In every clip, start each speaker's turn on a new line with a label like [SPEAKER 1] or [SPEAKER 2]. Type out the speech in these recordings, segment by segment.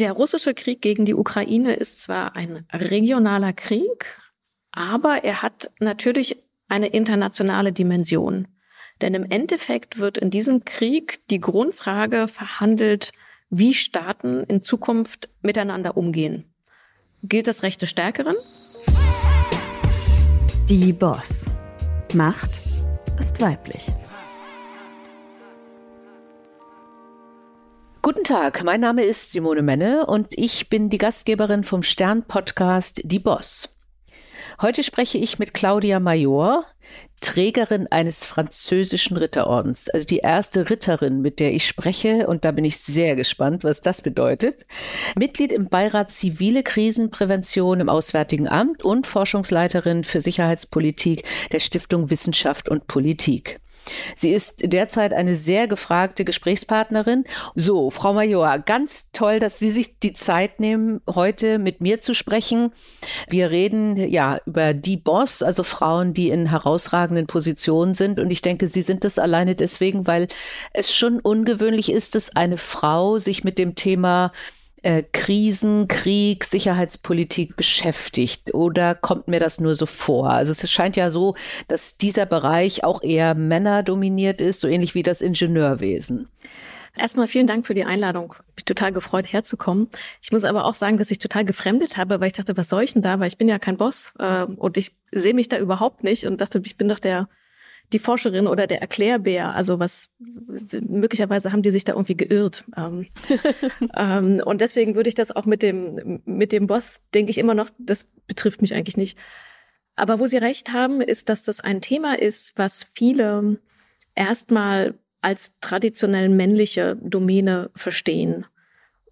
[SPEAKER 1] Der russische Krieg gegen die Ukraine ist zwar ein regionaler Krieg, aber er hat natürlich eine internationale Dimension. Denn im Endeffekt wird in diesem Krieg die Grundfrage verhandelt, wie Staaten in Zukunft miteinander umgehen. Gilt das Recht des Stärkeren?
[SPEAKER 2] Die Boss. Macht ist weiblich.
[SPEAKER 3] Guten Tag, mein Name ist Simone Menne und ich bin die Gastgeberin vom Stern-Podcast Die Boss. Heute spreche ich mit Claudia Major, Trägerin eines französischen Ritterordens, also die erste Ritterin, mit der ich spreche, und da bin ich sehr gespannt, was das bedeutet. Mitglied im Beirat Zivile Krisenprävention im Auswärtigen Amt und Forschungsleiterin für Sicherheitspolitik der Stiftung Wissenschaft und Politik. Sie ist derzeit eine sehr gefragte Gesprächspartnerin. So, Frau Major, ganz toll, dass Sie sich die Zeit nehmen, heute mit mir zu sprechen. Wir reden ja über die Boss, also Frauen, die in herausragenden Positionen sind. Und ich denke, Sie sind das alleine deswegen, weil es schon ungewöhnlich ist, dass eine Frau sich mit dem Thema äh, Krisen, Krieg, Sicherheitspolitik beschäftigt? Oder kommt mir das nur so vor? Also es scheint ja so, dass dieser Bereich auch eher männerdominiert ist, so ähnlich wie das Ingenieurwesen.
[SPEAKER 1] Erstmal vielen Dank für die Einladung. Ich bin total gefreut, herzukommen. Ich muss aber auch sagen, dass ich total gefremdet habe, weil ich dachte, was soll ich denn da? Weil ich bin ja kein Boss äh, und ich sehe mich da überhaupt nicht und dachte, ich bin doch der die Forscherin oder der Erklärbär. Also was möglicherweise haben die sich da irgendwie geirrt. Ähm, ähm, und deswegen würde ich das auch mit dem mit dem Boss denke ich immer noch, das betrifft mich eigentlich nicht. Aber wo Sie recht haben, ist, dass das ein Thema ist, was viele erstmal als traditionell männliche Domäne verstehen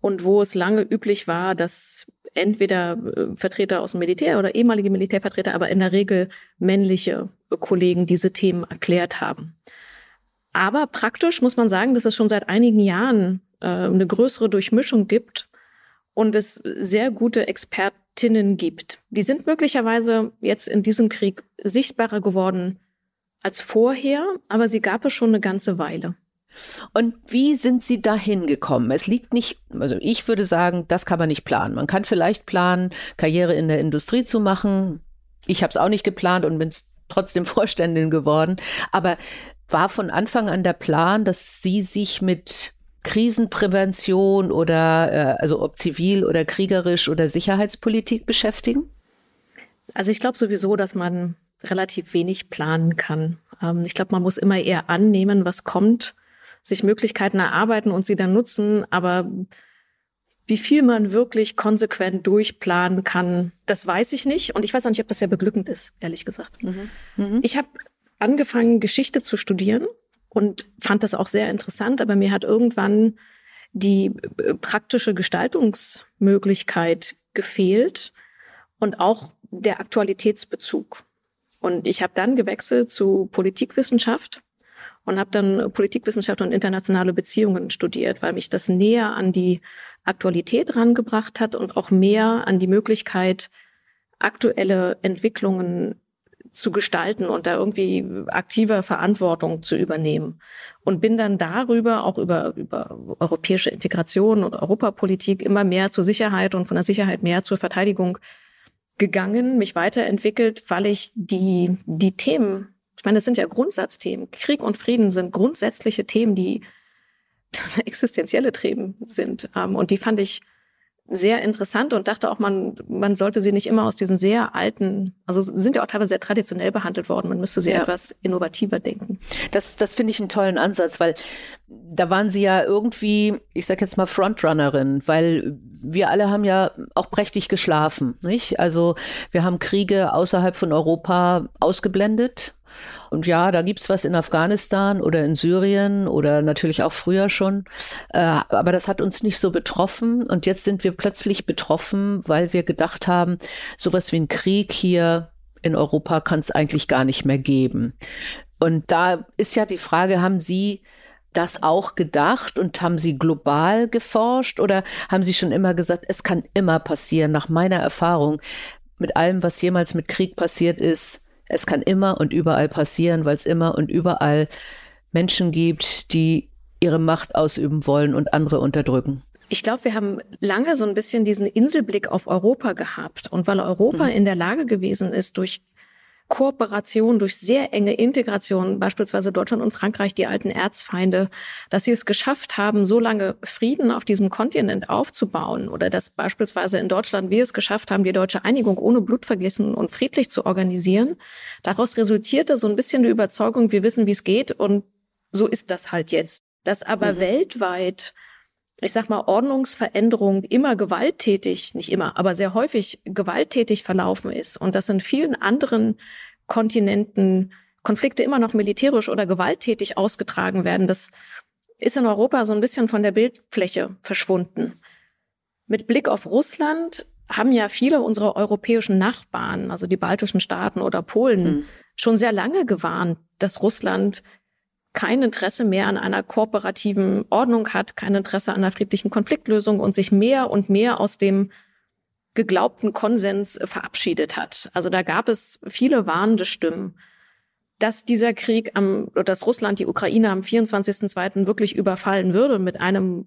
[SPEAKER 1] und wo es lange üblich war, dass entweder äh, Vertreter aus dem Militär oder ehemalige Militärvertreter, aber in der Regel männliche Kollegen diese Themen erklärt haben. Aber praktisch muss man sagen, dass es schon seit einigen Jahren äh, eine größere Durchmischung gibt und es sehr gute Expertinnen gibt. Die sind möglicherweise jetzt in diesem Krieg sichtbarer geworden als vorher, aber sie gab es schon eine ganze Weile.
[SPEAKER 3] Und wie sind Sie dahin gekommen? Es liegt nicht, also ich würde sagen, das kann man nicht planen. Man kann vielleicht planen, Karriere in der Industrie zu machen. Ich habe es auch nicht geplant und bin trotzdem Vorständin geworden. Aber war von Anfang an der Plan, dass Sie sich mit Krisenprävention oder äh, also ob zivil oder kriegerisch oder Sicherheitspolitik beschäftigen?
[SPEAKER 1] Also ich glaube sowieso, dass man relativ wenig planen kann. Ähm, ich glaube, man muss immer eher annehmen, was kommt sich Möglichkeiten erarbeiten und sie dann nutzen, aber wie viel man wirklich konsequent durchplanen kann, das weiß ich nicht. Und ich weiß auch nicht, ob das sehr beglückend ist, ehrlich gesagt. Mhm. Mhm. Ich habe angefangen, Geschichte zu studieren und fand das auch sehr interessant, aber mir hat irgendwann die äh, praktische Gestaltungsmöglichkeit gefehlt und auch der Aktualitätsbezug. Und ich habe dann gewechselt zu Politikwissenschaft und habe dann Politikwissenschaft und internationale Beziehungen studiert, weil mich das näher an die Aktualität rangebracht hat und auch mehr an die Möglichkeit, aktuelle Entwicklungen zu gestalten und da irgendwie aktiver Verantwortung zu übernehmen. Und bin dann darüber, auch über, über europäische Integration und Europapolitik, immer mehr zur Sicherheit und von der Sicherheit mehr zur Verteidigung gegangen, mich weiterentwickelt, weil ich die, die Themen ich meine, das sind ja Grundsatzthemen. Krieg und Frieden sind grundsätzliche Themen, die existenzielle Themen sind. Ähm, und die fand ich sehr interessant und dachte auch, man, man sollte sie nicht immer aus diesen sehr alten, also sind ja auch teilweise sehr traditionell behandelt worden. Man müsste sie ja. etwas innovativer denken.
[SPEAKER 3] Das, das finde ich einen tollen Ansatz, weil da waren sie ja irgendwie, ich sag jetzt mal Frontrunnerin, weil wir alle haben ja auch prächtig geschlafen, nicht? Also wir haben Kriege außerhalb von Europa ausgeblendet und ja, da gibt's was in Afghanistan oder in Syrien oder natürlich auch früher schon. Äh, aber das hat uns nicht so betroffen. Und jetzt sind wir plötzlich betroffen, weil wir gedacht haben, sowas wie ein Krieg hier in Europa kann es eigentlich gar nicht mehr geben. Und da ist ja die Frage, haben Sie das auch gedacht und haben Sie global geforscht oder haben Sie schon immer gesagt, es kann immer passieren, nach meiner Erfahrung, mit allem, was jemals mit Krieg passiert ist, es kann immer und überall passieren, weil es immer und überall Menschen gibt, die ihre Macht ausüben wollen und andere unterdrücken.
[SPEAKER 1] Ich glaube, wir haben lange so ein bisschen diesen Inselblick auf Europa gehabt. Und weil Europa mhm. in der Lage gewesen ist, durch Kooperation, durch sehr enge Integration, beispielsweise Deutschland und Frankreich, die alten Erzfeinde, dass sie es geschafft haben, so lange Frieden auf diesem Kontinent aufzubauen oder dass beispielsweise in Deutschland wir es geschafft haben, die deutsche Einigung ohne Blutvergessen und friedlich zu organisieren. Daraus resultierte so ein bisschen die Überzeugung, wir wissen, wie es geht und so ist das halt jetzt. Dass aber mhm. weltweit ich sag mal, Ordnungsveränderung immer gewalttätig, nicht immer, aber sehr häufig gewalttätig verlaufen ist und dass in vielen anderen Kontinenten Konflikte immer noch militärisch oder gewalttätig ausgetragen werden, das ist in Europa so ein bisschen von der Bildfläche verschwunden. Mit Blick auf Russland haben ja viele unserer europäischen Nachbarn, also die baltischen Staaten oder Polen, mhm. schon sehr lange gewarnt, dass Russland kein Interesse mehr an einer kooperativen Ordnung hat, kein Interesse an einer friedlichen Konfliktlösung und sich mehr und mehr aus dem geglaubten Konsens verabschiedet hat. Also da gab es viele warnende Stimmen, dass dieser Krieg am, dass Russland die Ukraine am 24.02. wirklich überfallen würde mit einem,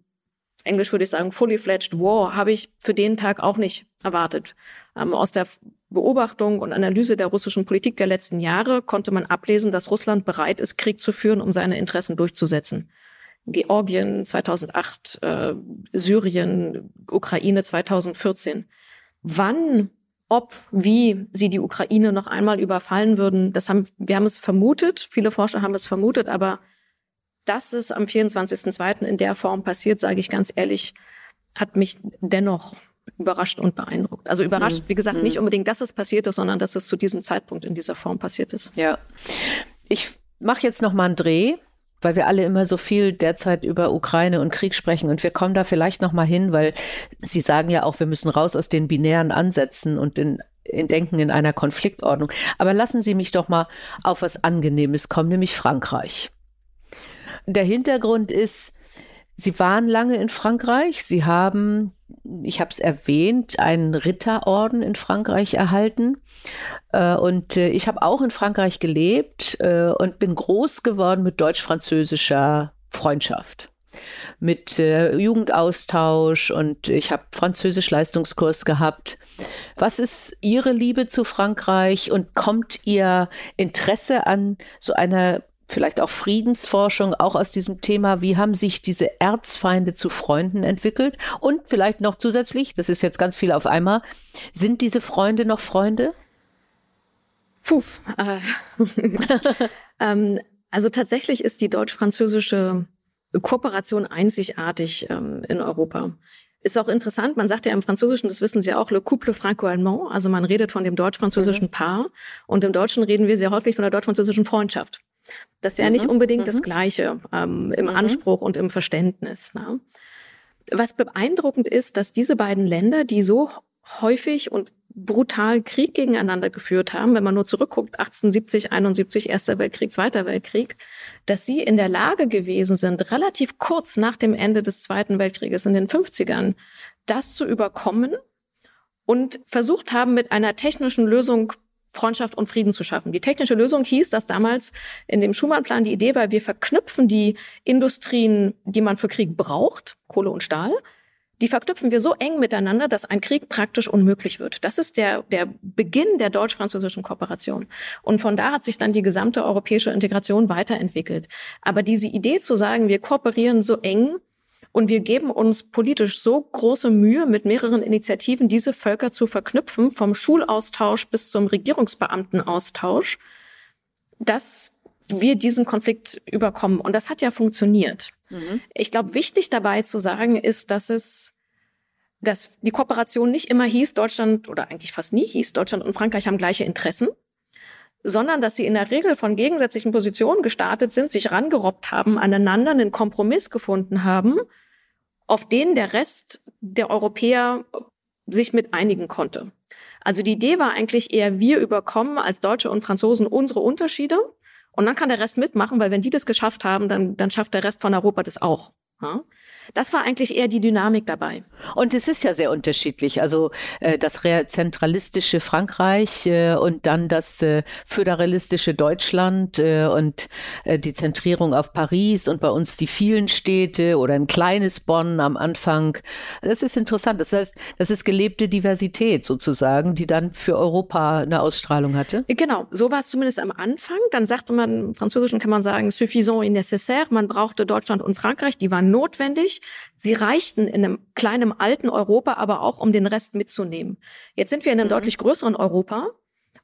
[SPEAKER 1] englisch würde ich sagen, fully fledged war, habe ich für den Tag auch nicht erwartet. Ähm, aus der Beobachtung und Analyse der russischen Politik der letzten Jahre konnte man ablesen, dass Russland bereit ist, Krieg zu führen, um seine Interessen durchzusetzen. Georgien 2008, äh, Syrien, Ukraine 2014. Wann, ob, wie sie die Ukraine noch einmal überfallen würden, das haben, wir haben es vermutet, viele Forscher haben es vermutet, aber dass es am 24.02. in der Form passiert, sage ich ganz ehrlich, hat mich dennoch überrascht und beeindruckt. Also überrascht, mhm. wie gesagt, nicht mhm. unbedingt, dass es passiert ist, sondern dass es zu diesem Zeitpunkt in dieser Form passiert ist.
[SPEAKER 3] Ja. Ich mache jetzt noch mal einen Dreh, weil wir alle immer so viel derzeit über Ukraine und Krieg sprechen und wir kommen da vielleicht noch mal hin, weil Sie sagen ja auch, wir müssen raus aus den binären Ansätzen und den in Denken in einer Konfliktordnung. Aber lassen Sie mich doch mal auf was Angenehmes kommen, nämlich Frankreich. Der Hintergrund ist, Sie waren lange in Frankreich. Sie haben ich habe es erwähnt, einen Ritterorden in Frankreich erhalten. Äh, und äh, ich habe auch in Frankreich gelebt äh, und bin groß geworden mit deutsch-französischer Freundschaft mit äh, Jugendaustausch und ich habe Französisch-Leistungskurs gehabt. Was ist Ihre Liebe zu Frankreich und kommt Ihr Interesse an so einer vielleicht auch Friedensforschung, auch aus diesem Thema, wie haben sich diese Erzfeinde zu Freunden entwickelt? Und vielleicht noch zusätzlich, das ist jetzt ganz viel auf einmal, sind diese Freunde noch Freunde?
[SPEAKER 1] Puh. Äh, ähm, also tatsächlich ist die deutsch-französische Kooperation einzigartig ähm, in Europa. Ist auch interessant, man sagt ja im Französischen, das wissen Sie auch, le couple franco-allemand, also man redet von dem deutsch-französischen mhm. Paar und im Deutschen reden wir sehr häufig von der deutsch-französischen Freundschaft. Das ist ja mhm. nicht unbedingt mhm. das Gleiche ähm, im mhm. Anspruch und im Verständnis. Ne? Was beeindruckend ist, dass diese beiden Länder, die so häufig und brutal Krieg gegeneinander geführt haben, wenn man nur zurückguckt, 1870, 71, Erster Weltkrieg, Zweiter Weltkrieg, dass sie in der Lage gewesen sind, relativ kurz nach dem Ende des Zweiten Weltkrieges in den 50ern, das zu überkommen und versucht haben, mit einer technischen Lösung Freundschaft und Frieden zu schaffen. Die technische Lösung hieß, dass damals in dem Schumann-Plan die Idee war, wir verknüpfen die Industrien, die man für Krieg braucht, Kohle und Stahl, die verknüpfen wir so eng miteinander, dass ein Krieg praktisch unmöglich wird. Das ist der, der Beginn der deutsch-französischen Kooperation. Und von da hat sich dann die gesamte europäische Integration weiterentwickelt. Aber diese Idee zu sagen, wir kooperieren so eng, und wir geben uns politisch so große Mühe, mit mehreren Initiativen diese Völker zu verknüpfen, vom Schulaustausch bis zum Regierungsbeamtenaustausch, dass wir diesen Konflikt überkommen. Und das hat ja funktioniert. Mhm. Ich glaube, wichtig dabei zu sagen ist, dass es dass die Kooperation nicht immer hieß, Deutschland oder eigentlich fast nie hieß, Deutschland und Frankreich haben gleiche Interessen, sondern dass sie in der Regel von gegensätzlichen Positionen gestartet sind, sich rangerobbt haben, aneinander einen Kompromiss gefunden haben auf den der Rest der Europäer sich mit einigen konnte. Also die Idee war eigentlich eher, wir überkommen als Deutsche und Franzosen unsere Unterschiede und dann kann der Rest mitmachen, weil wenn die das geschafft haben, dann, dann schafft der Rest von Europa das auch. Das war eigentlich eher die Dynamik dabei.
[SPEAKER 3] Und es ist ja sehr unterschiedlich. Also äh, das zentralistische Frankreich äh, und dann das äh, föderalistische Deutschland äh, und äh, die Zentrierung auf Paris und bei uns die vielen Städte oder ein kleines Bonn am Anfang. Das ist interessant. Das heißt, das ist gelebte Diversität sozusagen, die dann für Europa eine Ausstrahlung hatte.
[SPEAKER 1] Genau, so war es zumindest am Anfang. Dann sagte man, im Französischen kann man sagen, suffisant et nécessaire. Man brauchte Deutschland und Frankreich, die waren notwendig. Sie reichten in einem kleinen alten Europa, aber auch um den Rest mitzunehmen. Jetzt sind wir in einem mhm. deutlich größeren Europa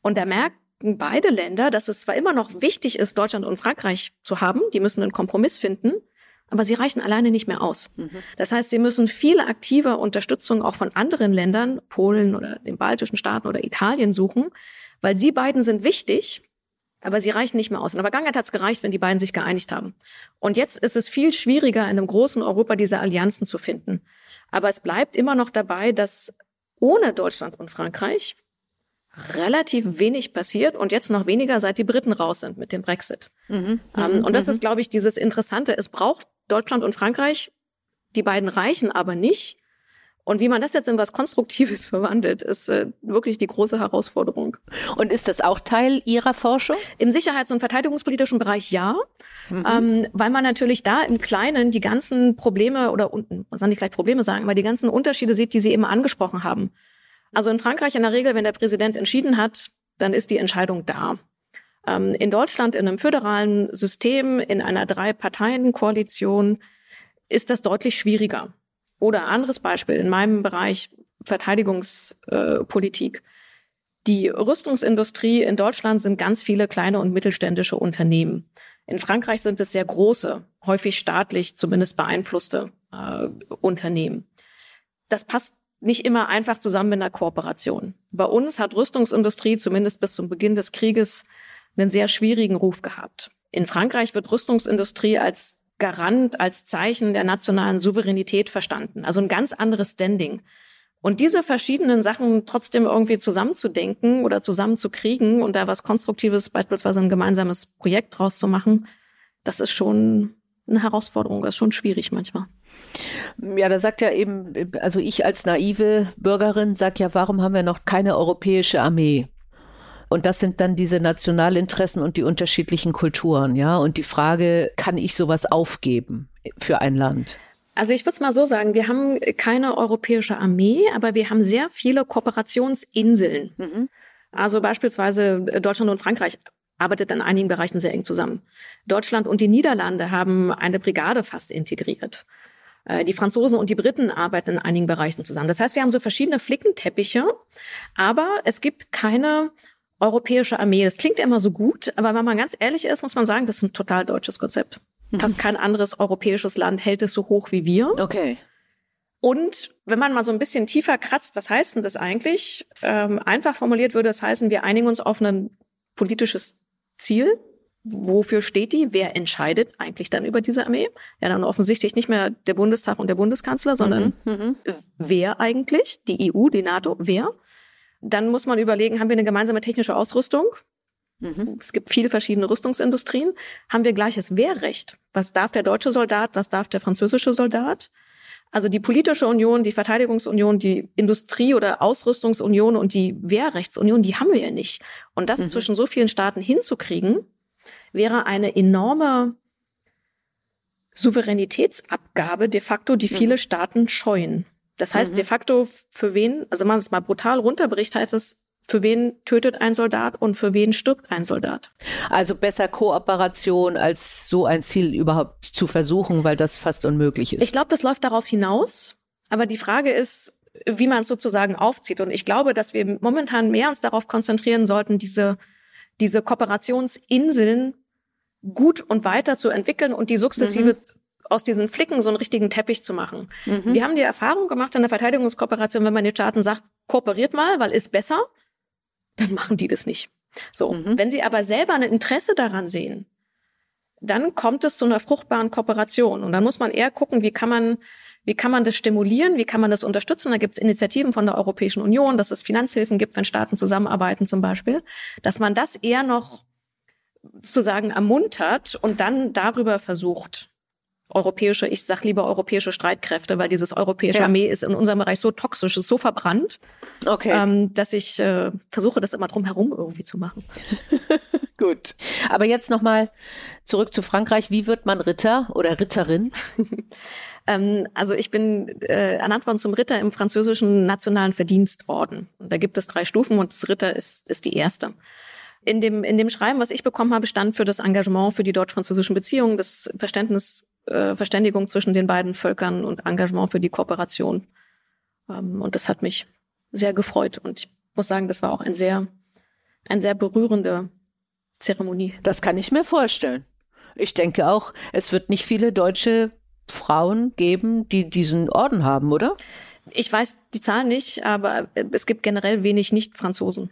[SPEAKER 1] und da merken beide Länder, dass es zwar immer noch wichtig ist, Deutschland und Frankreich zu haben, die müssen einen Kompromiss finden, aber sie reichen alleine nicht mehr aus. Mhm. Das heißt, sie müssen viele aktive Unterstützung auch von anderen Ländern, Polen oder den baltischen Staaten oder Italien suchen, weil sie beiden sind wichtig, aber sie reichen nicht mehr aus. In der Vergangenheit hat es gereicht, wenn die beiden sich geeinigt haben. Und jetzt ist es viel schwieriger, in einem großen Europa diese Allianzen zu finden. Aber es bleibt immer noch dabei, dass ohne Deutschland und Frankreich relativ wenig passiert und jetzt noch weniger, seit die Briten raus sind mit dem Brexit. Mhm, ähm, mhm, und das mhm. ist, glaube ich, dieses Interessante. Es braucht Deutschland und Frankreich. Die beiden reichen aber nicht. Und wie man das jetzt in was Konstruktives verwandelt, ist äh, wirklich die große Herausforderung.
[SPEAKER 3] Und ist das auch Teil Ihrer Forschung?
[SPEAKER 1] Im Sicherheits- und Verteidigungspolitischen Bereich ja, mhm. ähm, weil man natürlich da im Kleinen die ganzen Probleme oder man soll nicht gleich Probleme sagen, aber die ganzen Unterschiede sieht, die Sie eben angesprochen haben. Also in Frankreich in der Regel, wenn der Präsident entschieden hat, dann ist die Entscheidung da. Ähm, in Deutschland in einem föderalen System, in einer Drei-Parteien-Koalition ist das deutlich schwieriger. Oder anderes Beispiel in meinem Bereich Verteidigungspolitik. Die Rüstungsindustrie in Deutschland sind ganz viele kleine und mittelständische Unternehmen. In Frankreich sind es sehr große, häufig staatlich zumindest beeinflusste äh, Unternehmen. Das passt nicht immer einfach zusammen mit einer Kooperation. Bei uns hat Rüstungsindustrie zumindest bis zum Beginn des Krieges einen sehr schwierigen Ruf gehabt. In Frankreich wird Rüstungsindustrie als Garant, als Zeichen der nationalen Souveränität verstanden. Also ein ganz anderes Standing. Und diese verschiedenen Sachen trotzdem irgendwie zusammenzudenken oder zusammenzukriegen und da was Konstruktives, beispielsweise ein gemeinsames Projekt draus zu machen, das ist schon eine Herausforderung, das ist schon schwierig manchmal.
[SPEAKER 3] Ja, da sagt ja eben, also ich als naive Bürgerin sag ja, warum haben wir noch keine europäische Armee? Und das sind dann diese Nationalinteressen und die unterschiedlichen Kulturen, ja. Und die Frage, kann ich sowas aufgeben für ein Land?
[SPEAKER 1] Also ich würde es mal so sagen, wir haben keine europäische Armee, aber wir haben sehr viele Kooperationsinseln. Mhm. Also beispielsweise Deutschland und Frankreich arbeitet in einigen Bereichen sehr eng zusammen. Deutschland und die Niederlande haben eine Brigade fast integriert. Äh, die Franzosen und die Briten arbeiten in einigen Bereichen zusammen. Das heißt, wir haben so verschiedene Flickenteppiche, aber es gibt keine europäische Armee. Das klingt immer so gut, aber wenn man ganz ehrlich ist, muss man sagen, das ist ein total deutsches Konzept. Fast kein anderes europäisches Land hält es so hoch wie wir.
[SPEAKER 3] Okay.
[SPEAKER 1] Und wenn man mal so ein bisschen tiefer kratzt, was heißt denn das eigentlich? Ähm, einfach formuliert würde es heißen, wir einigen uns auf ein politisches Ziel. Wofür steht die? Wer entscheidet eigentlich dann über diese Armee? Ja, dann offensichtlich nicht mehr der Bundestag und der Bundeskanzler, sondern mhm, mhm. wer eigentlich? Die EU, die NATO, wer? Dann muss man überlegen, haben wir eine gemeinsame technische Ausrüstung? Mhm. Es gibt viele verschiedene Rüstungsindustrien. Haben wir gleiches Wehrrecht? Was darf der deutsche Soldat? Was darf der französische Soldat? Also die politische Union, die Verteidigungsunion, die Industrie- oder Ausrüstungsunion und die Wehrrechtsunion, die haben wir ja nicht. Und das mhm. zwischen so vielen Staaten hinzukriegen, wäre eine enorme Souveränitätsabgabe de facto, die viele mhm. Staaten scheuen. Das heißt, mhm. de facto, für wen, also man es mal brutal runterbricht, heißt es, für wen tötet ein Soldat und für wen stirbt ein Soldat.
[SPEAKER 3] Also besser Kooperation als so ein Ziel überhaupt zu versuchen, weil das fast unmöglich ist.
[SPEAKER 1] Ich glaube, das läuft darauf hinaus. Aber die Frage ist, wie man es sozusagen aufzieht. Und ich glaube, dass wir momentan mehr uns darauf konzentrieren sollten, diese, diese Kooperationsinseln gut und weiter zu entwickeln und die sukzessive mhm aus diesen Flicken so einen richtigen Teppich zu machen. Mhm. Wir haben die Erfahrung gemacht in der Verteidigungskooperation, wenn man den Staaten sagt, kooperiert mal, weil ist besser, dann machen die das nicht. So. Mhm. Wenn sie aber selber ein Interesse daran sehen, dann kommt es zu einer fruchtbaren Kooperation. Und dann muss man eher gucken, wie kann man, wie kann man das stimulieren, wie kann man das unterstützen. Da gibt es Initiativen von der Europäischen Union, dass es Finanzhilfen gibt, wenn Staaten zusammenarbeiten zum Beispiel, dass man das eher noch sozusagen ermuntert und dann darüber versucht, europäische, ich sag lieber europäische Streitkräfte, weil dieses europäische ja. Armee ist in unserem Bereich so toxisch, ist so verbrannt, okay. ähm, dass ich äh, versuche, das immer drum herum irgendwie zu machen.
[SPEAKER 3] Gut. Aber jetzt nochmal zurück zu Frankreich. Wie wird man Ritter oder Ritterin?
[SPEAKER 1] ähm, also ich bin äh, ernannt worden zum Ritter im französischen Nationalen Verdienstorden. Und da gibt es drei Stufen und das Ritter ist, ist die erste. In dem, in dem Schreiben, was ich bekommen habe, stand für das Engagement für die deutsch-französischen Beziehungen, das Verständnis, äh, Verständigung zwischen den beiden Völkern und Engagement für die Kooperation. Ähm, und das hat mich sehr gefreut. Und ich muss sagen, das war auch ein sehr, ein sehr berührende Zeremonie.
[SPEAKER 3] Das kann ich mir vorstellen. Ich denke auch, es wird nicht viele deutsche Frauen geben, die diesen Orden haben, oder?
[SPEAKER 1] Ich weiß die Zahl nicht, aber es gibt generell wenig Nicht-Franzosen.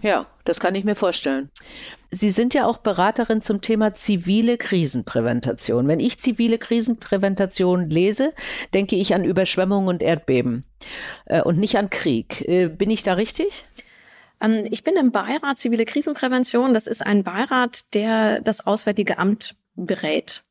[SPEAKER 3] Ja, das kann ich mir vorstellen. Sie sind ja auch Beraterin zum Thema zivile Krisenpräventation. Wenn ich zivile Krisenpräventation lese, denke ich an Überschwemmungen und Erdbeben äh, und nicht an Krieg. Äh, bin ich da richtig?
[SPEAKER 1] Ähm, ich bin im Beirat Zivile Krisenprävention. Das ist ein Beirat, der das Auswärtige Amt berät.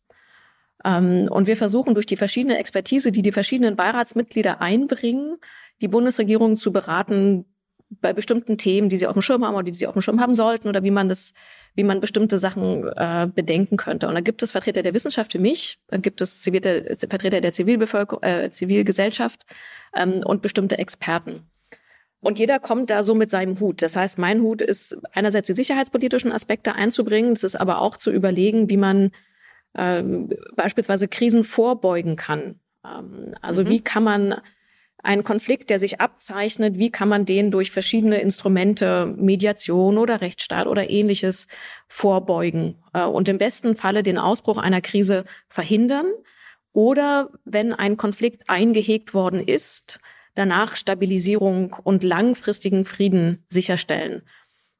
[SPEAKER 1] Ähm, und wir versuchen durch die verschiedene Expertise, die die verschiedenen Beiratsmitglieder einbringen, die Bundesregierung zu beraten, bei bestimmten Themen, die sie auf dem Schirm haben oder die sie auf dem Schirm haben sollten oder wie man das, wie man bestimmte Sachen äh, bedenken könnte. Und da gibt es Vertreter der Wissenschaft für mich, dann gibt es Vertreter der Zivilbevölkerung, äh, Zivilgesellschaft ähm, und bestimmte Experten. Und jeder kommt da so mit seinem Hut. Das heißt, mein Hut ist einerseits die sicherheitspolitischen Aspekte einzubringen, es ist aber auch zu überlegen, wie man ähm, beispielsweise Krisen vorbeugen kann. Ähm, also mhm. wie kann man ein Konflikt, der sich abzeichnet, wie kann man den durch verschiedene Instrumente, Mediation oder Rechtsstaat oder ähnliches vorbeugen äh, und im besten Falle den Ausbruch einer Krise verhindern oder wenn ein Konflikt eingehegt worden ist, danach Stabilisierung und langfristigen Frieden sicherstellen.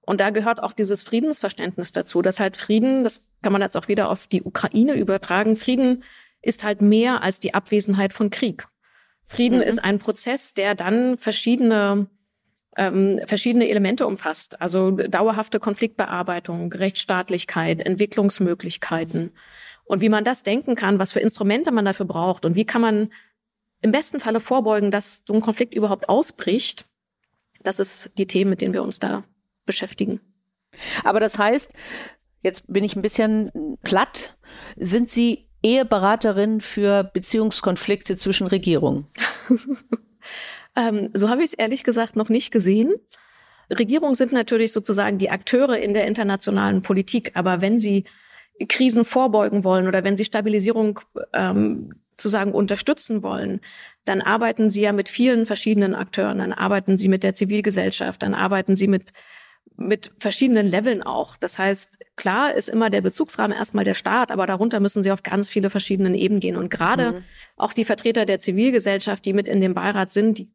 [SPEAKER 1] Und da gehört auch dieses Friedensverständnis dazu, dass halt Frieden, das kann man jetzt auch wieder auf die Ukraine übertragen, Frieden ist halt mehr als die Abwesenheit von Krieg. Frieden mhm. ist ein Prozess, der dann verschiedene ähm, verschiedene Elemente umfasst. Also dauerhafte Konfliktbearbeitung, Rechtsstaatlichkeit, Entwicklungsmöglichkeiten. Und wie man das denken kann, was für Instrumente man dafür braucht und wie kann man im besten Falle vorbeugen, dass so ein Konflikt überhaupt ausbricht, das ist die Themen, mit denen wir uns da beschäftigen.
[SPEAKER 3] Aber das heißt, jetzt bin ich ein bisschen platt, sind Sie Eheberaterin für Beziehungskonflikte zwischen Regierungen?
[SPEAKER 1] ähm, so habe ich es ehrlich gesagt noch nicht gesehen. Regierungen sind natürlich sozusagen die Akteure in der internationalen Politik, aber wenn sie Krisen vorbeugen wollen oder wenn sie Stabilisierung ähm, zu sagen unterstützen wollen, dann arbeiten sie ja mit vielen verschiedenen Akteuren, dann arbeiten sie mit der Zivilgesellschaft, dann arbeiten sie mit mit verschiedenen Leveln auch. Das heißt, klar ist immer der Bezugsrahmen erstmal der Staat, aber darunter müssen sie auf ganz viele verschiedenen Ebenen gehen. Und gerade mhm. auch die Vertreter der Zivilgesellschaft, die mit in dem Beirat sind, die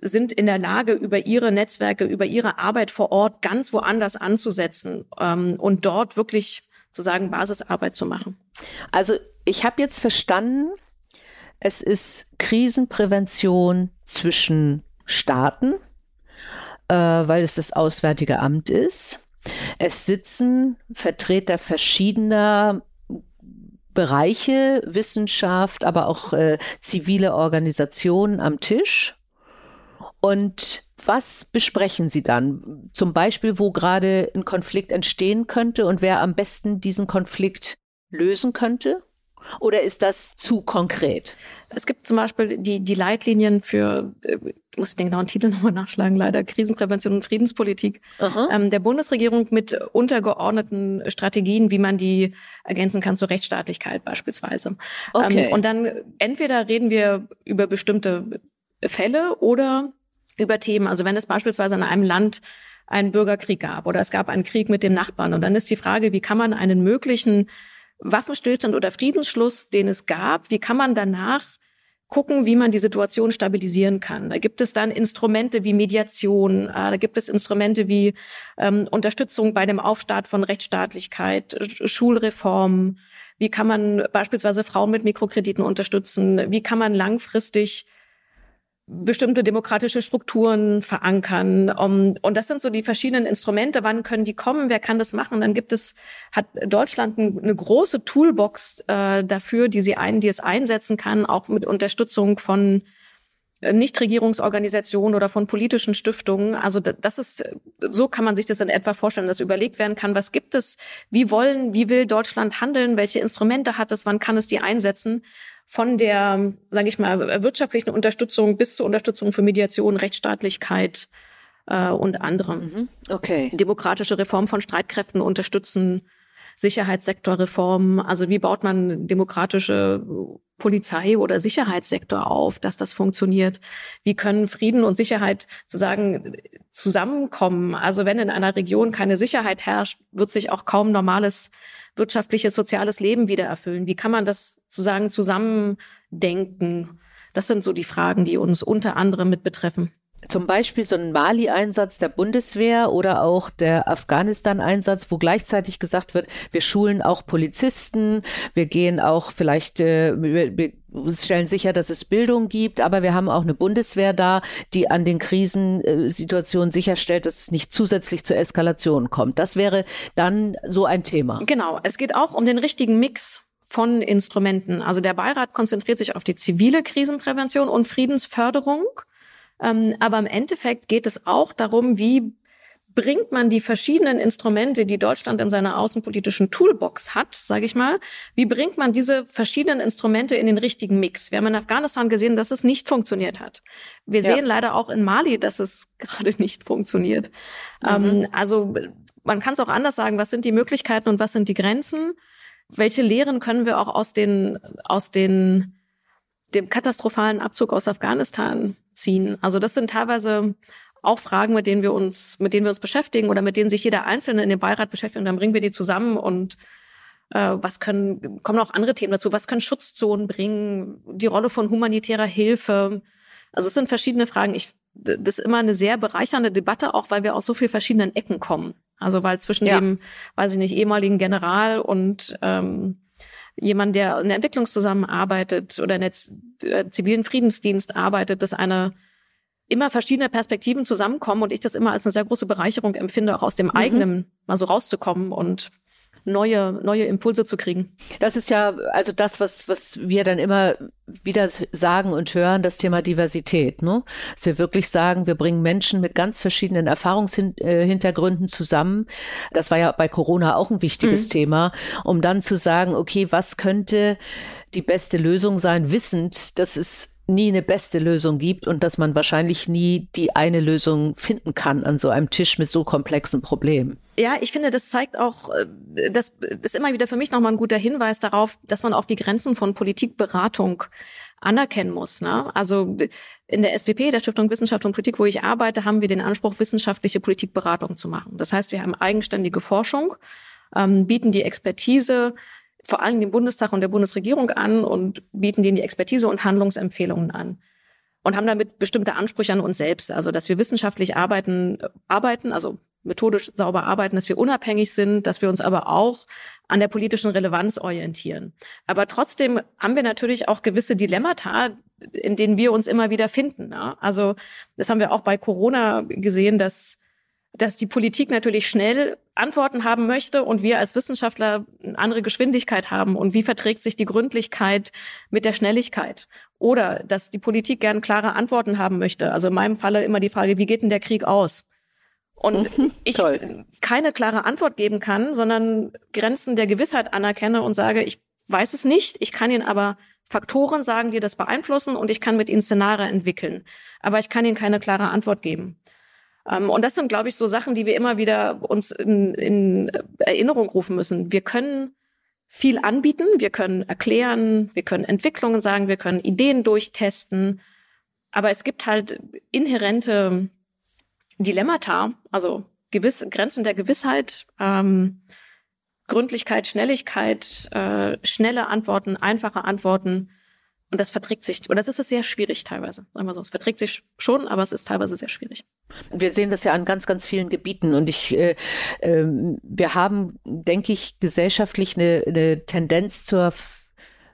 [SPEAKER 1] sind in der Lage, über ihre Netzwerke, über ihre Arbeit vor Ort ganz woanders anzusetzen ähm, und dort wirklich zu sagen Basisarbeit zu machen.
[SPEAKER 3] Also ich habe jetzt verstanden, es ist Krisenprävention zwischen Staaten, äh, weil es das Auswärtige Amt ist. Es sitzen Vertreter verschiedener Bereiche, Wissenschaft, aber auch äh, zivile Organisationen am Tisch. Und was besprechen Sie dann? Zum Beispiel, wo gerade ein Konflikt entstehen könnte und wer am besten diesen Konflikt lösen könnte? Oder ist das zu konkret?
[SPEAKER 1] Es gibt zum Beispiel die, die Leitlinien für, äh, ich muss den genauen Titel nochmal nachschlagen, leider, Krisenprävention und Friedenspolitik ähm, der Bundesregierung mit untergeordneten Strategien, wie man die ergänzen kann zur Rechtsstaatlichkeit beispielsweise. Okay. Ähm, und dann entweder reden wir über bestimmte Fälle oder über Themen. Also wenn es beispielsweise in einem Land einen Bürgerkrieg gab oder es gab einen Krieg mit dem Nachbarn und dann ist die Frage, wie kann man einen möglichen Waffenstillstand oder Friedensschluss, den es gab, wie kann man danach gucken, wie man die Situation stabilisieren kann. Da gibt es dann Instrumente wie Mediation, äh, da gibt es Instrumente wie ähm, Unterstützung bei dem Aufstart von Rechtsstaatlichkeit, Schulreformen. Wie kann man beispielsweise Frauen mit Mikrokrediten unterstützen? Wie kann man langfristig bestimmte demokratische Strukturen verankern. Um, und das sind so die verschiedenen Instrumente. Wann können die kommen? Wer kann das machen? Dann gibt es, hat Deutschland eine große Toolbox äh, dafür, die sie ein, die es einsetzen kann, auch mit Unterstützung von äh, Nichtregierungsorganisationen oder von politischen Stiftungen. Also das ist, so kann man sich das in etwa vorstellen, dass überlegt werden kann, was gibt es, wie wollen, wie will Deutschland handeln, welche Instrumente hat es, wann kann es die einsetzen von der, sage ich mal, wirtschaftlichen Unterstützung bis zur Unterstützung für Mediation, Rechtsstaatlichkeit äh, und anderem. Mhm.
[SPEAKER 3] Okay.
[SPEAKER 1] Demokratische Reform von Streitkräften unterstützen, Sicherheitssektorreform. Also wie baut man demokratische Polizei oder Sicherheitssektor auf, dass das funktioniert? Wie können Frieden und Sicherheit sozusagen zusammenkommen? Also wenn in einer Region keine Sicherheit herrscht, wird sich auch kaum normales wirtschaftliches, soziales Leben wieder erfüllen? Wie kann man das sozusagen zusammendenken? Das sind so die Fragen, die uns unter anderem mit betreffen.
[SPEAKER 3] Zum Beispiel so ein Mali-Einsatz der Bundeswehr oder auch der Afghanistan-Einsatz, wo gleichzeitig gesagt wird, wir schulen auch Polizisten, wir gehen auch vielleicht, äh, wir, stellen sicher, dass es Bildung gibt, aber wir haben auch eine Bundeswehr da, die an den Krisensituationen sicherstellt, dass es nicht zusätzlich zur Eskalation kommt. Das wäre dann so ein Thema.
[SPEAKER 1] Genau. Es geht auch um den richtigen Mix von Instrumenten. Also der Beirat konzentriert sich auf die zivile Krisenprävention und Friedensförderung. Ähm, aber im Endeffekt geht es auch darum, wie bringt man die verschiedenen Instrumente, die Deutschland in seiner außenpolitischen Toolbox hat, sage ich mal, wie bringt man diese verschiedenen Instrumente in den richtigen Mix? Wir haben in Afghanistan gesehen, dass es nicht funktioniert hat. Wir ja. sehen leider auch in Mali, dass es gerade nicht funktioniert. Mhm. Ähm, also man kann es auch anders sagen, was sind die Möglichkeiten und was sind die Grenzen? Welche Lehren können wir auch aus den, aus den, dem katastrophalen Abzug aus Afghanistan ziehen? Also das sind teilweise auch Fragen, mit denen wir uns, mit denen wir uns beschäftigen oder mit denen sich jeder Einzelne in dem Beirat beschäftigt und dann bringen wir die zusammen und äh, was können, kommen auch andere Themen dazu, was können Schutzzonen bringen, die Rolle von humanitärer Hilfe. Also es sind verschiedene Fragen. Ich, das ist immer eine sehr bereichernde Debatte, auch weil wir aus so vielen verschiedenen Ecken kommen. Also weil zwischen ja. dem, weiß ich nicht, ehemaligen General und ähm, jemand, der in der Entwicklungszusammenarbeitet oder in der äh, zivilen Friedensdienst arbeitet, dass eine immer verschiedene Perspektiven zusammenkommen und ich das immer als eine sehr große Bereicherung empfinde, auch aus dem mhm. eigenen mal so rauszukommen und neue, neue Impulse zu kriegen.
[SPEAKER 3] Das ist ja also das, was, was wir dann immer wieder sagen und hören, das Thema Diversität. Ne? Dass wir wirklich sagen, wir bringen Menschen mit ganz verschiedenen Erfahrungshintergründen zusammen. Das war ja bei Corona auch ein wichtiges mhm. Thema, um dann zu sagen, okay, was könnte die beste Lösung sein, wissend, dass es nie eine beste Lösung gibt und dass man wahrscheinlich nie die eine Lösung finden kann an so einem Tisch mit so komplexen Problemen.
[SPEAKER 1] Ja, ich finde, das zeigt auch, äh, das ist immer wieder für mich nochmal ein guter Hinweis darauf, dass man auch die Grenzen von Politikberatung anerkennen muss. Ne? Also in der SWP, der Stiftung Wissenschaft und Politik, wo ich arbeite, haben wir den Anspruch, wissenschaftliche Politikberatung zu machen. Das heißt, wir haben eigenständige Forschung, ähm, bieten die Expertise vor allem dem Bundestag und der Bundesregierung an und bieten denen die Expertise und Handlungsempfehlungen an. Und haben damit bestimmte Ansprüche an uns selbst. Also, dass wir wissenschaftlich arbeiten, arbeiten, also methodisch sauber arbeiten, dass wir unabhängig sind, dass wir uns aber auch an der politischen Relevanz orientieren. Aber trotzdem haben wir natürlich auch gewisse Dilemmata, in denen wir uns immer wieder finden. Ne? Also das haben wir auch bei Corona gesehen, dass dass die Politik natürlich schnell Antworten haben möchte und wir als Wissenschaftler eine andere Geschwindigkeit haben und wie verträgt sich die Gründlichkeit mit der Schnelligkeit? Oder dass die Politik gern klare Antworten haben möchte. Also in meinem Falle immer die Frage, wie geht denn der Krieg aus? Und mhm, ich toll. keine klare Antwort geben kann, sondern Grenzen der Gewissheit anerkenne und sage, ich weiß es nicht, ich kann Ihnen aber Faktoren sagen, die das beeinflussen und ich kann mit Ihnen Szenarien entwickeln. Aber ich kann Ihnen keine klare Antwort geben. Ähm, und das sind, glaube ich, so Sachen, die wir immer wieder uns in, in Erinnerung rufen müssen. Wir können viel anbieten, wir können erklären, wir können Entwicklungen sagen, wir können Ideen durchtesten. Aber es gibt halt inhärente Dilemmata, also gewiss, Grenzen der Gewissheit, ähm, Gründlichkeit, Schnelligkeit, äh, schnelle Antworten, einfache Antworten. Und das verträgt sich, oder das ist sehr schwierig teilweise, sagen wir so. Es verträgt sich schon, aber es ist teilweise sehr schwierig.
[SPEAKER 3] Wir sehen das ja an ganz, ganz vielen Gebieten. Und ich, äh, äh, wir haben, denke ich, gesellschaftlich eine, eine Tendenz zur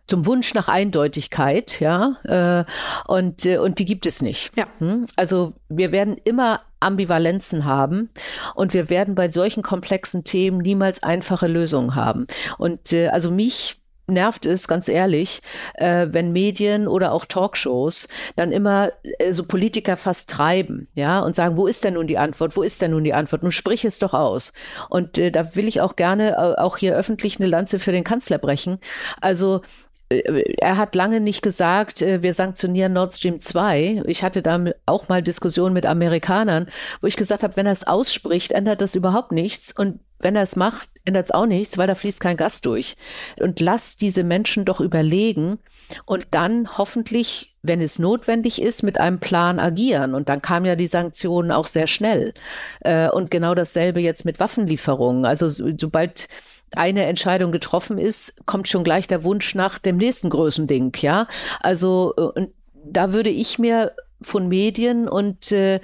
[SPEAKER 3] zum Wunsch nach Eindeutigkeit, ja, äh, und, äh, und die gibt es nicht.
[SPEAKER 1] Ja.
[SPEAKER 3] Hm? Also wir werden immer Ambivalenzen haben und wir werden bei solchen komplexen Themen niemals einfache Lösungen haben. Und äh, also mich nervt es, ganz ehrlich, äh, wenn Medien oder auch Talkshows dann immer äh, so Politiker fast treiben, ja, und sagen, wo ist denn nun die Antwort? Wo ist denn nun die Antwort? Nun sprich es doch aus. Und äh, da will ich auch gerne äh, auch hier öffentlich eine Lanze für den Kanzler brechen. Also äh, er hat lange nicht gesagt, äh, wir sanktionieren Nord Stream 2. Ich hatte da auch mal Diskussionen mit Amerikanern, wo ich gesagt habe, wenn er es ausspricht, ändert das überhaupt nichts. Und wenn er es macht, ändert es auch nichts, weil da fließt kein Gas durch. Und lass diese Menschen doch überlegen und dann hoffentlich, wenn es notwendig ist, mit einem Plan agieren. Und dann kamen ja die Sanktionen auch sehr schnell. Äh, und genau dasselbe jetzt mit Waffenlieferungen. Also sobald eine Entscheidung getroffen ist, kommt schon gleich der Wunsch nach dem nächsten größten Ding, ja. Also äh, da würde ich mir von Medien und äh,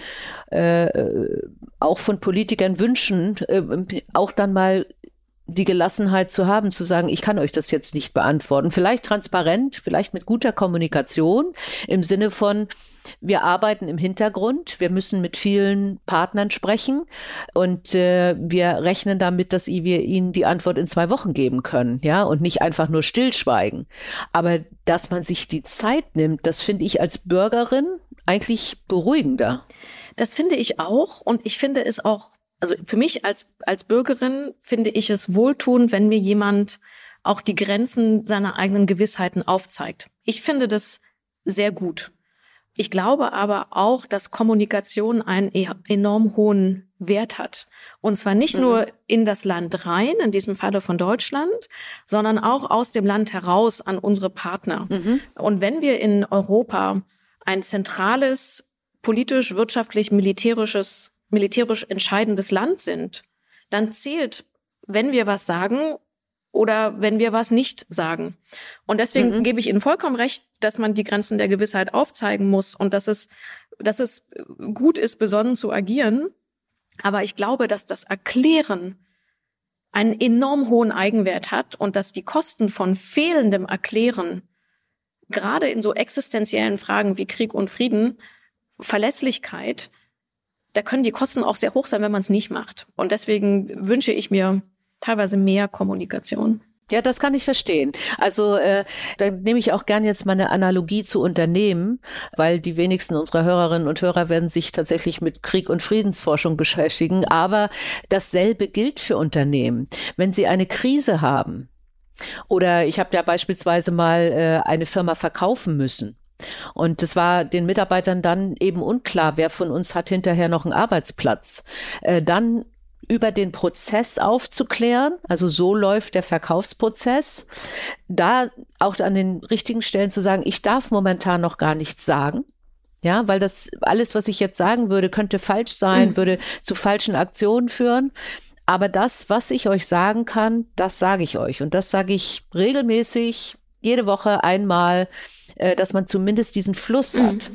[SPEAKER 3] äh, auch von Politikern wünschen, äh, auch dann mal die Gelassenheit zu haben, zu sagen, ich kann euch das jetzt nicht beantworten. Vielleicht transparent, vielleicht mit guter Kommunikation im Sinne von, wir arbeiten im Hintergrund, wir müssen mit vielen Partnern sprechen und äh, wir rechnen damit, dass wir ihnen die Antwort in zwei Wochen geben können, ja, und nicht einfach nur stillschweigen. Aber dass man sich die Zeit nimmt, das finde ich als Bürgerin eigentlich beruhigender.
[SPEAKER 1] Das finde ich auch und ich finde es auch also für mich als, als Bürgerin finde ich es wohltuend, wenn mir jemand auch die Grenzen seiner eigenen Gewissheiten aufzeigt. Ich finde das sehr gut. Ich glaube aber auch, dass Kommunikation einen e-, enorm hohen Wert hat. Und zwar nicht mhm. nur in das Land rein, in diesem Falle von Deutschland, sondern auch aus dem Land heraus an unsere Partner. Mhm. Und wenn wir in Europa ein zentrales politisch, wirtschaftlich, militärisches militärisch entscheidendes Land sind, dann zählt, wenn wir was sagen oder wenn wir was nicht sagen. Und deswegen mhm. gebe ich Ihnen vollkommen recht, dass man die Grenzen der Gewissheit aufzeigen muss und dass es, dass es gut ist, besonnen zu agieren. Aber ich glaube, dass das Erklären einen enorm hohen Eigenwert hat und dass die Kosten von fehlendem Erklären gerade in so existenziellen Fragen wie Krieg und Frieden Verlässlichkeit da können die Kosten auch sehr hoch sein, wenn man es nicht macht. Und deswegen wünsche ich mir teilweise mehr Kommunikation.
[SPEAKER 3] Ja, das kann ich verstehen. Also äh, da nehme ich auch gern jetzt mal eine Analogie zu Unternehmen, weil die wenigsten unserer Hörerinnen und Hörer werden sich tatsächlich mit Krieg und Friedensforschung beschäftigen. Aber dasselbe gilt für Unternehmen. Wenn sie eine Krise haben oder ich habe ja beispielsweise mal äh, eine Firma verkaufen müssen und es war den Mitarbeitern dann eben unklar, wer von uns hat hinterher noch einen Arbeitsplatz. Äh, dann über den Prozess aufzuklären, also so läuft der Verkaufsprozess, da auch an den richtigen Stellen zu sagen, ich darf momentan noch gar nichts sagen. Ja, weil das alles, was ich jetzt sagen würde, könnte falsch sein, mhm. würde zu falschen Aktionen führen. Aber das, was ich euch sagen kann, das sage ich euch. Und das sage ich regelmäßig, jede Woche einmal äh, dass man zumindest diesen Fluss mhm. hat.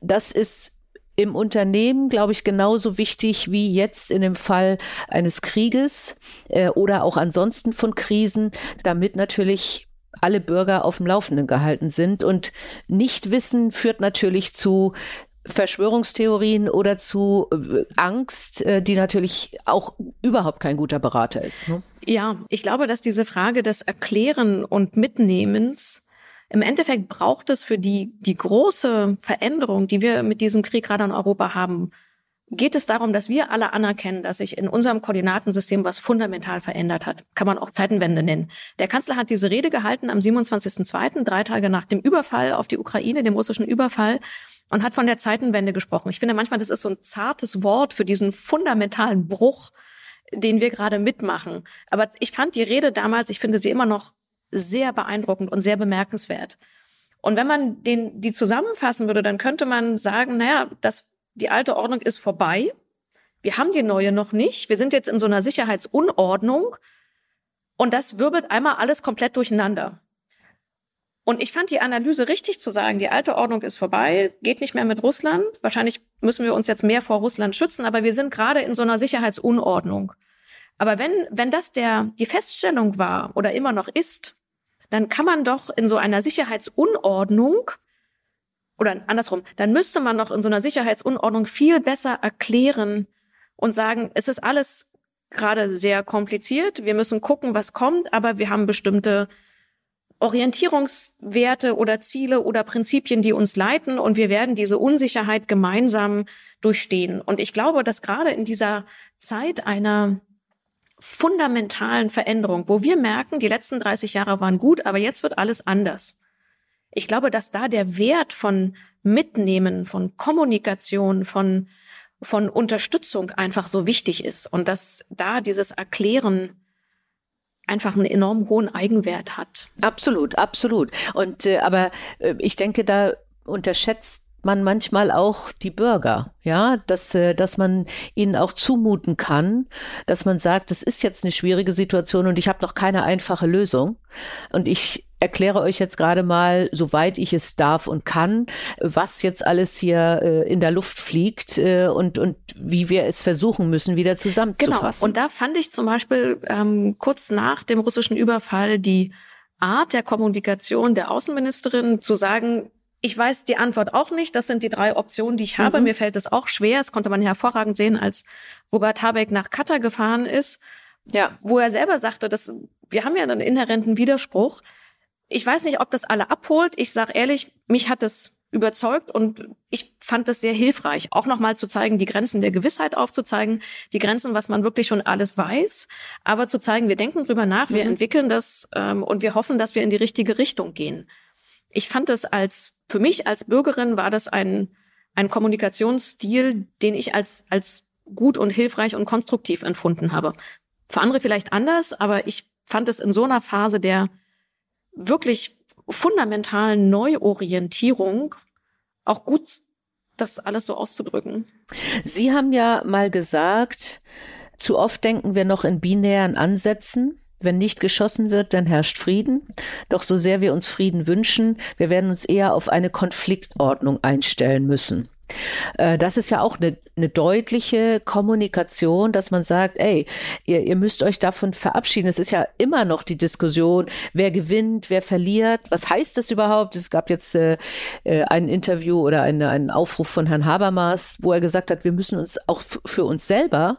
[SPEAKER 3] Das ist im Unternehmen, glaube ich, genauso wichtig wie jetzt in dem Fall eines Krieges äh, oder auch ansonsten von Krisen, damit natürlich alle Bürger auf dem Laufenden gehalten sind. Und Nichtwissen führt natürlich zu Verschwörungstheorien oder zu äh, Angst, äh, die natürlich auch überhaupt kein guter Berater ist. Ne?
[SPEAKER 1] Ja, ich glaube, dass diese Frage des Erklären und Mitnehmens im Endeffekt braucht es für die, die große Veränderung, die wir mit diesem Krieg gerade in Europa haben, geht es darum, dass wir alle anerkennen, dass sich in unserem Koordinatensystem was fundamental verändert hat. Kann man auch Zeitenwende nennen. Der Kanzler hat diese Rede gehalten am 27.02., drei Tage nach dem Überfall auf die Ukraine, dem russischen Überfall, und hat von der Zeitenwende gesprochen. Ich finde manchmal, das ist so ein zartes Wort für diesen fundamentalen Bruch, den wir gerade mitmachen. Aber ich fand die Rede damals, ich finde sie immer noch sehr beeindruckend und sehr bemerkenswert. Und wenn man den, die zusammenfassen würde, dann könnte man sagen, naja, das, die alte Ordnung ist vorbei. Wir haben die neue noch nicht. Wir sind jetzt in so einer Sicherheitsunordnung. Und das wirbelt einmal alles komplett durcheinander. Und ich fand die Analyse richtig zu sagen, die alte Ordnung ist vorbei, geht nicht mehr mit Russland. Wahrscheinlich müssen wir uns jetzt mehr vor Russland schützen, aber wir sind gerade in so einer Sicherheitsunordnung. Aber wenn, wenn das der, die Feststellung war oder immer noch ist, dann kann man doch in so einer Sicherheitsunordnung oder andersrum, dann müsste man doch in so einer Sicherheitsunordnung viel besser erklären und sagen, es ist alles gerade sehr kompliziert, wir müssen gucken, was kommt, aber wir haben bestimmte Orientierungswerte oder Ziele oder Prinzipien, die uns leiten und wir werden diese Unsicherheit gemeinsam durchstehen. Und ich glaube, dass gerade in dieser Zeit einer fundamentalen Veränderung, wo wir merken, die letzten 30 Jahre waren gut, aber jetzt wird alles anders. Ich glaube, dass da der Wert von Mitnehmen, von Kommunikation, von, von Unterstützung einfach so wichtig ist und dass da dieses Erklären einfach einen enorm hohen Eigenwert hat.
[SPEAKER 3] Absolut, absolut. Und äh, aber äh, ich denke, da unterschätzt man manchmal auch die Bürger, ja, dass, äh, dass man ihnen auch zumuten kann, dass man sagt, das ist jetzt eine schwierige Situation und ich habe noch keine einfache Lösung. Und ich erkläre euch jetzt gerade mal, soweit ich es darf und kann, was jetzt alles hier äh, in der Luft fliegt äh, und, und wie wir es versuchen müssen, wieder zusammenzufassen.
[SPEAKER 1] Genau. Und da fand ich zum Beispiel ähm, kurz nach dem russischen Überfall die Art der Kommunikation der Außenministerin zu sagen, ich weiß die Antwort auch nicht. Das sind die drei Optionen, die ich habe. Mhm. Mir fällt es auch schwer. Das konnte man hervorragend sehen, als Robert Habeck nach Katar gefahren ist. Ja. Wo er selber sagte, dass wir haben ja einen inhärenten Widerspruch. Ich weiß nicht, ob das alle abholt. Ich sage ehrlich, mich hat das überzeugt und ich fand das sehr hilfreich, auch nochmal zu zeigen, die Grenzen der Gewissheit aufzuzeigen, die Grenzen, was man wirklich schon alles weiß, aber zu zeigen, wir denken drüber nach, wir mhm. entwickeln das ähm, und wir hoffen, dass wir in die richtige Richtung gehen. Ich fand das als für mich als Bürgerin war das ein, ein Kommunikationsstil, den ich als, als gut und hilfreich und konstruktiv empfunden habe. Für andere vielleicht anders, aber ich fand es in so einer Phase der wirklich fundamentalen Neuorientierung auch gut, das alles so auszudrücken.
[SPEAKER 3] Sie haben ja mal gesagt, zu oft denken wir noch in binären Ansätzen. Wenn nicht geschossen wird, dann herrscht Frieden. Doch so sehr wir uns Frieden wünschen, wir werden uns eher auf eine Konfliktordnung einstellen müssen. Äh, das ist ja auch eine, eine, deutliche Kommunikation, dass man sagt, ey, ihr, ihr müsst euch davon verabschieden. Es ist ja immer noch die Diskussion, wer gewinnt, wer verliert. Was heißt das überhaupt? Es gab jetzt äh, äh ein Interview oder eine, einen Aufruf von Herrn Habermas, wo er gesagt hat, wir müssen uns auch für uns selber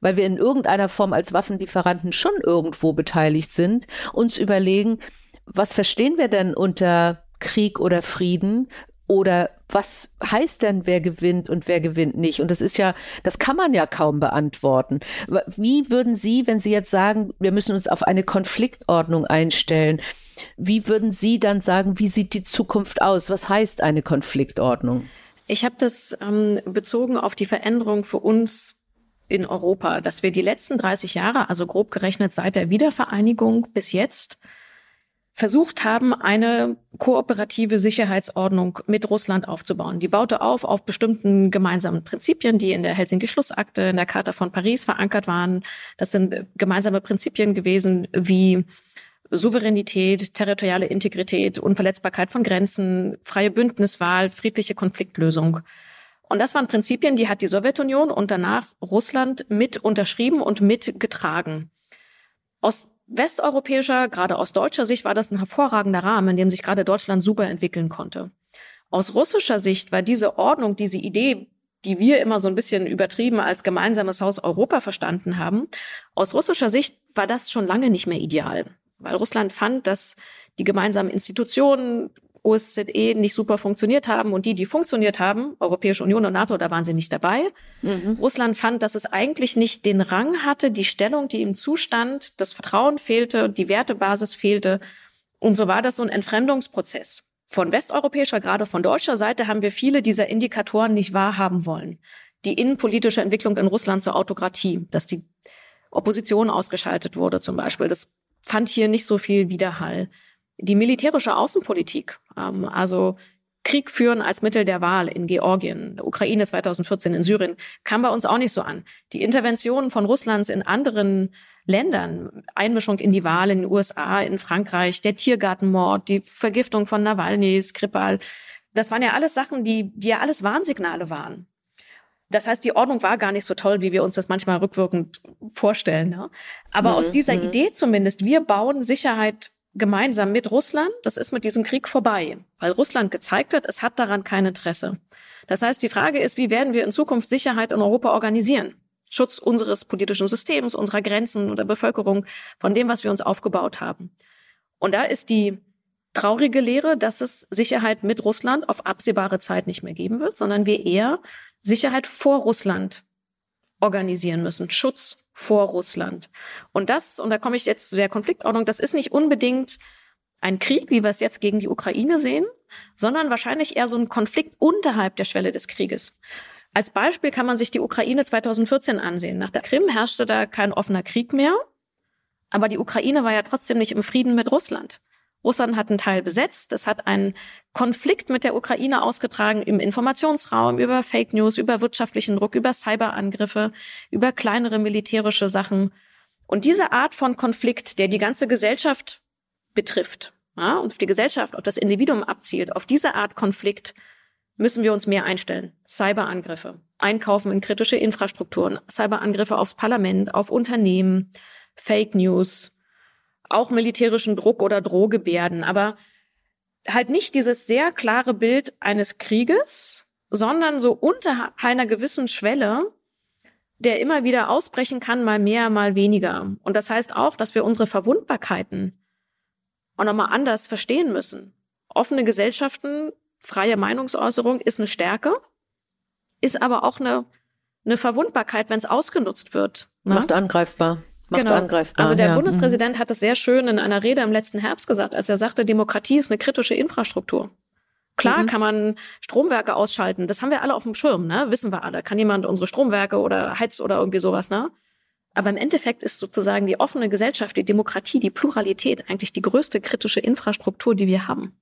[SPEAKER 3] weil wir in irgendeiner Form als Waffenlieferanten schon irgendwo beteiligt sind, uns überlegen, was verstehen wir denn unter Krieg oder Frieden? Oder was heißt denn, wer gewinnt und wer gewinnt nicht? Und das ist ja, das kann man ja kaum beantworten. Wie würden Sie, wenn Sie jetzt sagen, wir müssen uns auf eine Konfliktordnung einstellen, wie würden Sie dann sagen, wie sieht die Zukunft aus? Was heißt eine Konfliktordnung?
[SPEAKER 1] Ich habe das ähm, bezogen auf die Veränderung für uns in Europa, dass wir die letzten 30 Jahre, also grob gerechnet seit der Wiedervereinigung bis jetzt, versucht haben, eine kooperative Sicherheitsordnung mit Russland aufzubauen. Die baute auf auf bestimmten gemeinsamen Prinzipien, die in der Helsinki-Schlussakte, in der Charta von Paris verankert waren. Das sind gemeinsame Prinzipien gewesen wie Souveränität, territoriale Integrität, Unverletzbarkeit von Grenzen, freie Bündniswahl, friedliche Konfliktlösung. Und das waren Prinzipien, die hat die Sowjetunion und danach Russland mit unterschrieben und mitgetragen. Aus westeuropäischer, gerade aus deutscher Sicht war das ein hervorragender Rahmen, in dem sich gerade Deutschland super entwickeln konnte. Aus russischer Sicht war diese Ordnung, diese Idee, die wir immer so ein bisschen übertrieben als gemeinsames Haus Europa verstanden haben, aus russischer Sicht war das schon lange nicht mehr ideal, weil Russland fand, dass die gemeinsamen Institutionen, OSZE nicht super funktioniert haben und die, die funktioniert haben, Europäische Union und NATO, da waren sie nicht dabei. Mhm. Russland fand, dass es eigentlich nicht den Rang hatte, die Stellung, die ihm zustand, das Vertrauen fehlte, die Wertebasis fehlte. Und so war das so ein Entfremdungsprozess. Von westeuropäischer, gerade von deutscher Seite haben wir viele dieser Indikatoren nicht wahrhaben wollen. Die innenpolitische Entwicklung in Russland zur Autokratie, dass die Opposition ausgeschaltet wurde zum Beispiel, das fand hier nicht so viel Widerhall. Die militärische Außenpolitik, ähm, also Krieg führen als Mittel der Wahl in Georgien, Ukraine 2014 in Syrien, kam bei uns auch nicht so an. Die Interventionen von Russlands in anderen Ländern, Einmischung in die Wahl in den USA, in Frankreich, der Tiergartenmord, die Vergiftung von Nawalny, Skripal, das waren ja alles Sachen, die, die ja alles Warnsignale waren. Das heißt, die Ordnung war gar nicht so toll, wie wir uns das manchmal rückwirkend vorstellen. Ne? Aber mhm. aus dieser mhm. Idee zumindest, wir bauen Sicherheit gemeinsam mit Russland, das ist mit diesem Krieg vorbei, weil Russland gezeigt hat, es hat daran kein Interesse. Das heißt, die Frage ist, wie werden wir in Zukunft Sicherheit in Europa organisieren? Schutz unseres politischen Systems, unserer Grenzen und der Bevölkerung, von dem, was wir uns aufgebaut haben. Und da ist die traurige Lehre, dass es Sicherheit mit Russland auf absehbare Zeit nicht mehr geben wird, sondern wir eher Sicherheit vor Russland organisieren müssen, Schutz vor Russland. Und das, und da komme ich jetzt zu der Konfliktordnung, das ist nicht unbedingt ein Krieg, wie wir es jetzt gegen die Ukraine sehen, sondern wahrscheinlich eher so ein Konflikt unterhalb der Schwelle des Krieges. Als Beispiel kann man sich die Ukraine 2014 ansehen. Nach der Krim herrschte da kein offener Krieg mehr, aber die Ukraine war ja trotzdem nicht im Frieden mit Russland. Russland hat einen Teil besetzt. Es hat einen Konflikt mit der Ukraine ausgetragen im Informationsraum über Fake News, über wirtschaftlichen Druck, über Cyberangriffe, über kleinere militärische Sachen. Und diese Art von Konflikt, der die ganze Gesellschaft betrifft, ja, und auf die Gesellschaft, auf das Individuum abzielt, auf diese Art Konflikt müssen wir uns mehr einstellen. Cyberangriffe, Einkaufen in kritische Infrastrukturen, Cyberangriffe aufs Parlament, auf Unternehmen, Fake News, auch militärischen Druck oder Drohgebärden, aber halt nicht dieses sehr klare Bild eines Krieges, sondern so unter einer gewissen Schwelle, der immer wieder ausbrechen kann, mal mehr, mal weniger. Und das heißt auch, dass wir unsere Verwundbarkeiten auch nochmal anders verstehen müssen. Offene Gesellschaften, freie Meinungsäußerung ist eine Stärke, ist aber auch eine, eine Verwundbarkeit, wenn es ausgenutzt wird.
[SPEAKER 3] Ne? Macht angreifbar. Macht
[SPEAKER 1] genau.
[SPEAKER 3] angreifbar.
[SPEAKER 1] Also der
[SPEAKER 3] ja.
[SPEAKER 1] Bundespräsident mhm. hat es sehr schön in einer Rede im letzten Herbst gesagt, als er sagte, Demokratie ist eine kritische Infrastruktur. Klar mhm. kann man Stromwerke ausschalten. Das haben wir alle auf dem Schirm, ne? Wissen wir alle. Kann jemand unsere Stromwerke oder Heiz oder irgendwie sowas, ne? Aber im Endeffekt ist sozusagen die offene Gesellschaft, die Demokratie, die Pluralität eigentlich die größte kritische Infrastruktur, die wir haben.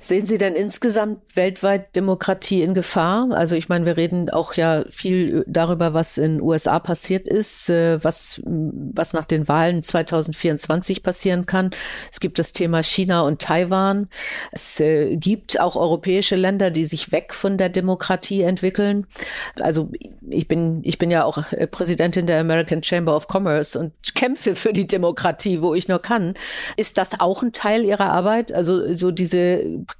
[SPEAKER 3] Sehen Sie denn insgesamt weltweit Demokratie in Gefahr? Also ich meine, wir reden auch ja viel darüber, was in USA passiert ist, äh, was, was nach den Wahlen 2024 passieren kann. Es gibt das Thema China und Taiwan. Es äh, gibt auch europäische Länder, die sich weg von der Demokratie entwickeln. Also ich bin, ich bin ja auch äh, Präsidentin der American Chamber of Commerce und kämpfe für die Demokratie, wo ich nur kann. Ist das auch ein Teil Ihrer Arbeit? Also so diese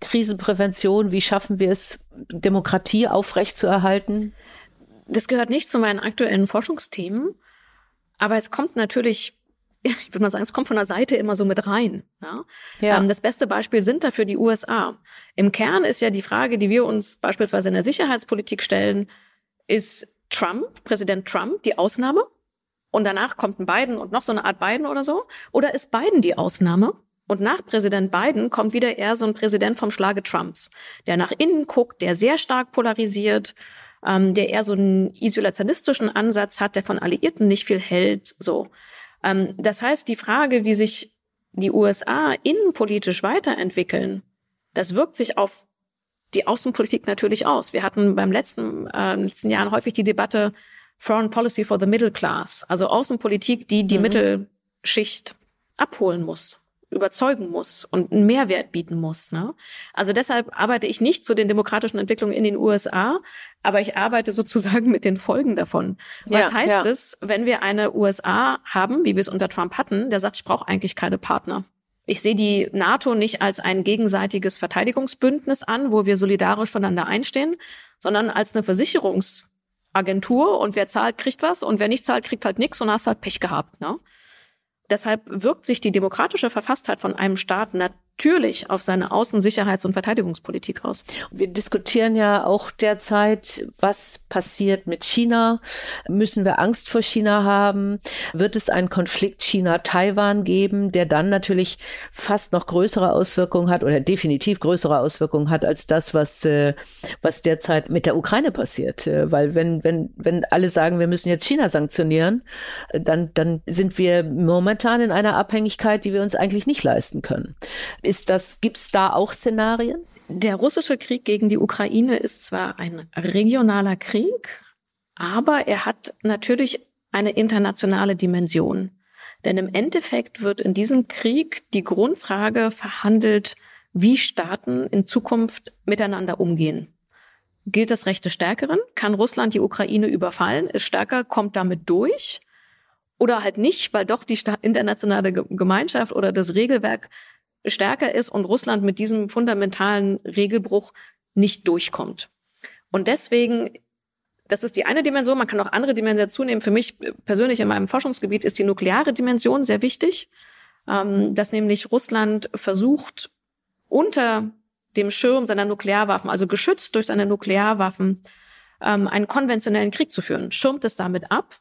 [SPEAKER 3] Krisenprävention, wie schaffen wir es, Demokratie aufrechtzuerhalten?
[SPEAKER 1] Das gehört nicht zu meinen aktuellen Forschungsthemen, aber es kommt natürlich ich würde mal sagen, es kommt von der Seite immer so mit rein. Ja? ja. Ähm, das beste Beispiel sind dafür die USA. Im Kern ist ja die Frage, die wir uns beispielsweise in der Sicherheitspolitik stellen, ist Trump, Präsident Trump, die Ausnahme? Und danach kommt ein Biden und noch so eine Art Biden oder so? Oder ist Biden die Ausnahme? Und nach Präsident Biden kommt wieder eher so ein Präsident vom Schlage Trumps, der nach innen guckt, der sehr stark polarisiert, ähm, der eher so einen isolationistischen Ansatz hat, der von Alliierten nicht viel hält. So, ähm, das heißt, die Frage, wie sich die USA innenpolitisch weiterentwickeln, das wirkt sich auf die Außenpolitik natürlich aus. Wir hatten beim letzten, äh, letzten Jahren häufig die Debatte Foreign Policy for the Middle Class, also Außenpolitik, die die mhm. Mittelschicht abholen muss überzeugen muss und einen Mehrwert bieten muss. Ne? Also deshalb arbeite ich nicht zu den demokratischen Entwicklungen in den USA, aber ich arbeite sozusagen mit den Folgen davon. Was ja, heißt ja. es, wenn wir eine USA haben, wie wir es unter Trump hatten, der sagt, ich brauche eigentlich keine Partner. Ich sehe die NATO nicht als ein gegenseitiges Verteidigungsbündnis an, wo wir solidarisch voneinander einstehen, sondern als eine Versicherungsagentur und wer zahlt, kriegt was und wer nicht zahlt, kriegt halt nichts und hast halt Pech gehabt. Ne? Deshalb wirkt sich die demokratische Verfasstheit von einem Staat natürlich auf seine Außen-, Sicherheits- und Verteidigungspolitik aus.
[SPEAKER 3] Wir diskutieren ja auch derzeit, was passiert mit China. Müssen wir Angst vor China haben? Wird es einen Konflikt China-Taiwan geben, der dann natürlich fast noch größere Auswirkungen hat oder definitiv größere Auswirkungen hat als das, was, äh, was derzeit mit der Ukraine passiert? Äh, weil wenn, wenn, wenn alle sagen, wir müssen jetzt China sanktionieren, äh, dann, dann sind wir momentan in einer Abhängigkeit, die wir uns eigentlich nicht leisten können. Ist das, gibt's da auch Szenarien?
[SPEAKER 1] Der russische Krieg gegen die Ukraine ist zwar ein regionaler Krieg, aber er hat natürlich eine internationale Dimension. Denn im Endeffekt wird in diesem Krieg die Grundfrage verhandelt, wie Staaten in Zukunft miteinander umgehen. Gilt das Recht des Stärkeren? Kann Russland die Ukraine überfallen? Ist stärker, kommt damit durch? oder halt nicht, weil doch die internationale Gemeinschaft oder das Regelwerk stärker ist und Russland mit diesem fundamentalen Regelbruch nicht durchkommt. Und deswegen, das ist die eine Dimension, man kann auch andere Dimensionen zunehmen. Für mich persönlich in meinem Forschungsgebiet ist die nukleare Dimension sehr wichtig, ähm, dass nämlich Russland versucht, unter dem Schirm seiner Nuklearwaffen, also geschützt durch seine Nuklearwaffen, ähm, einen konventionellen Krieg zu führen, schirmt es damit ab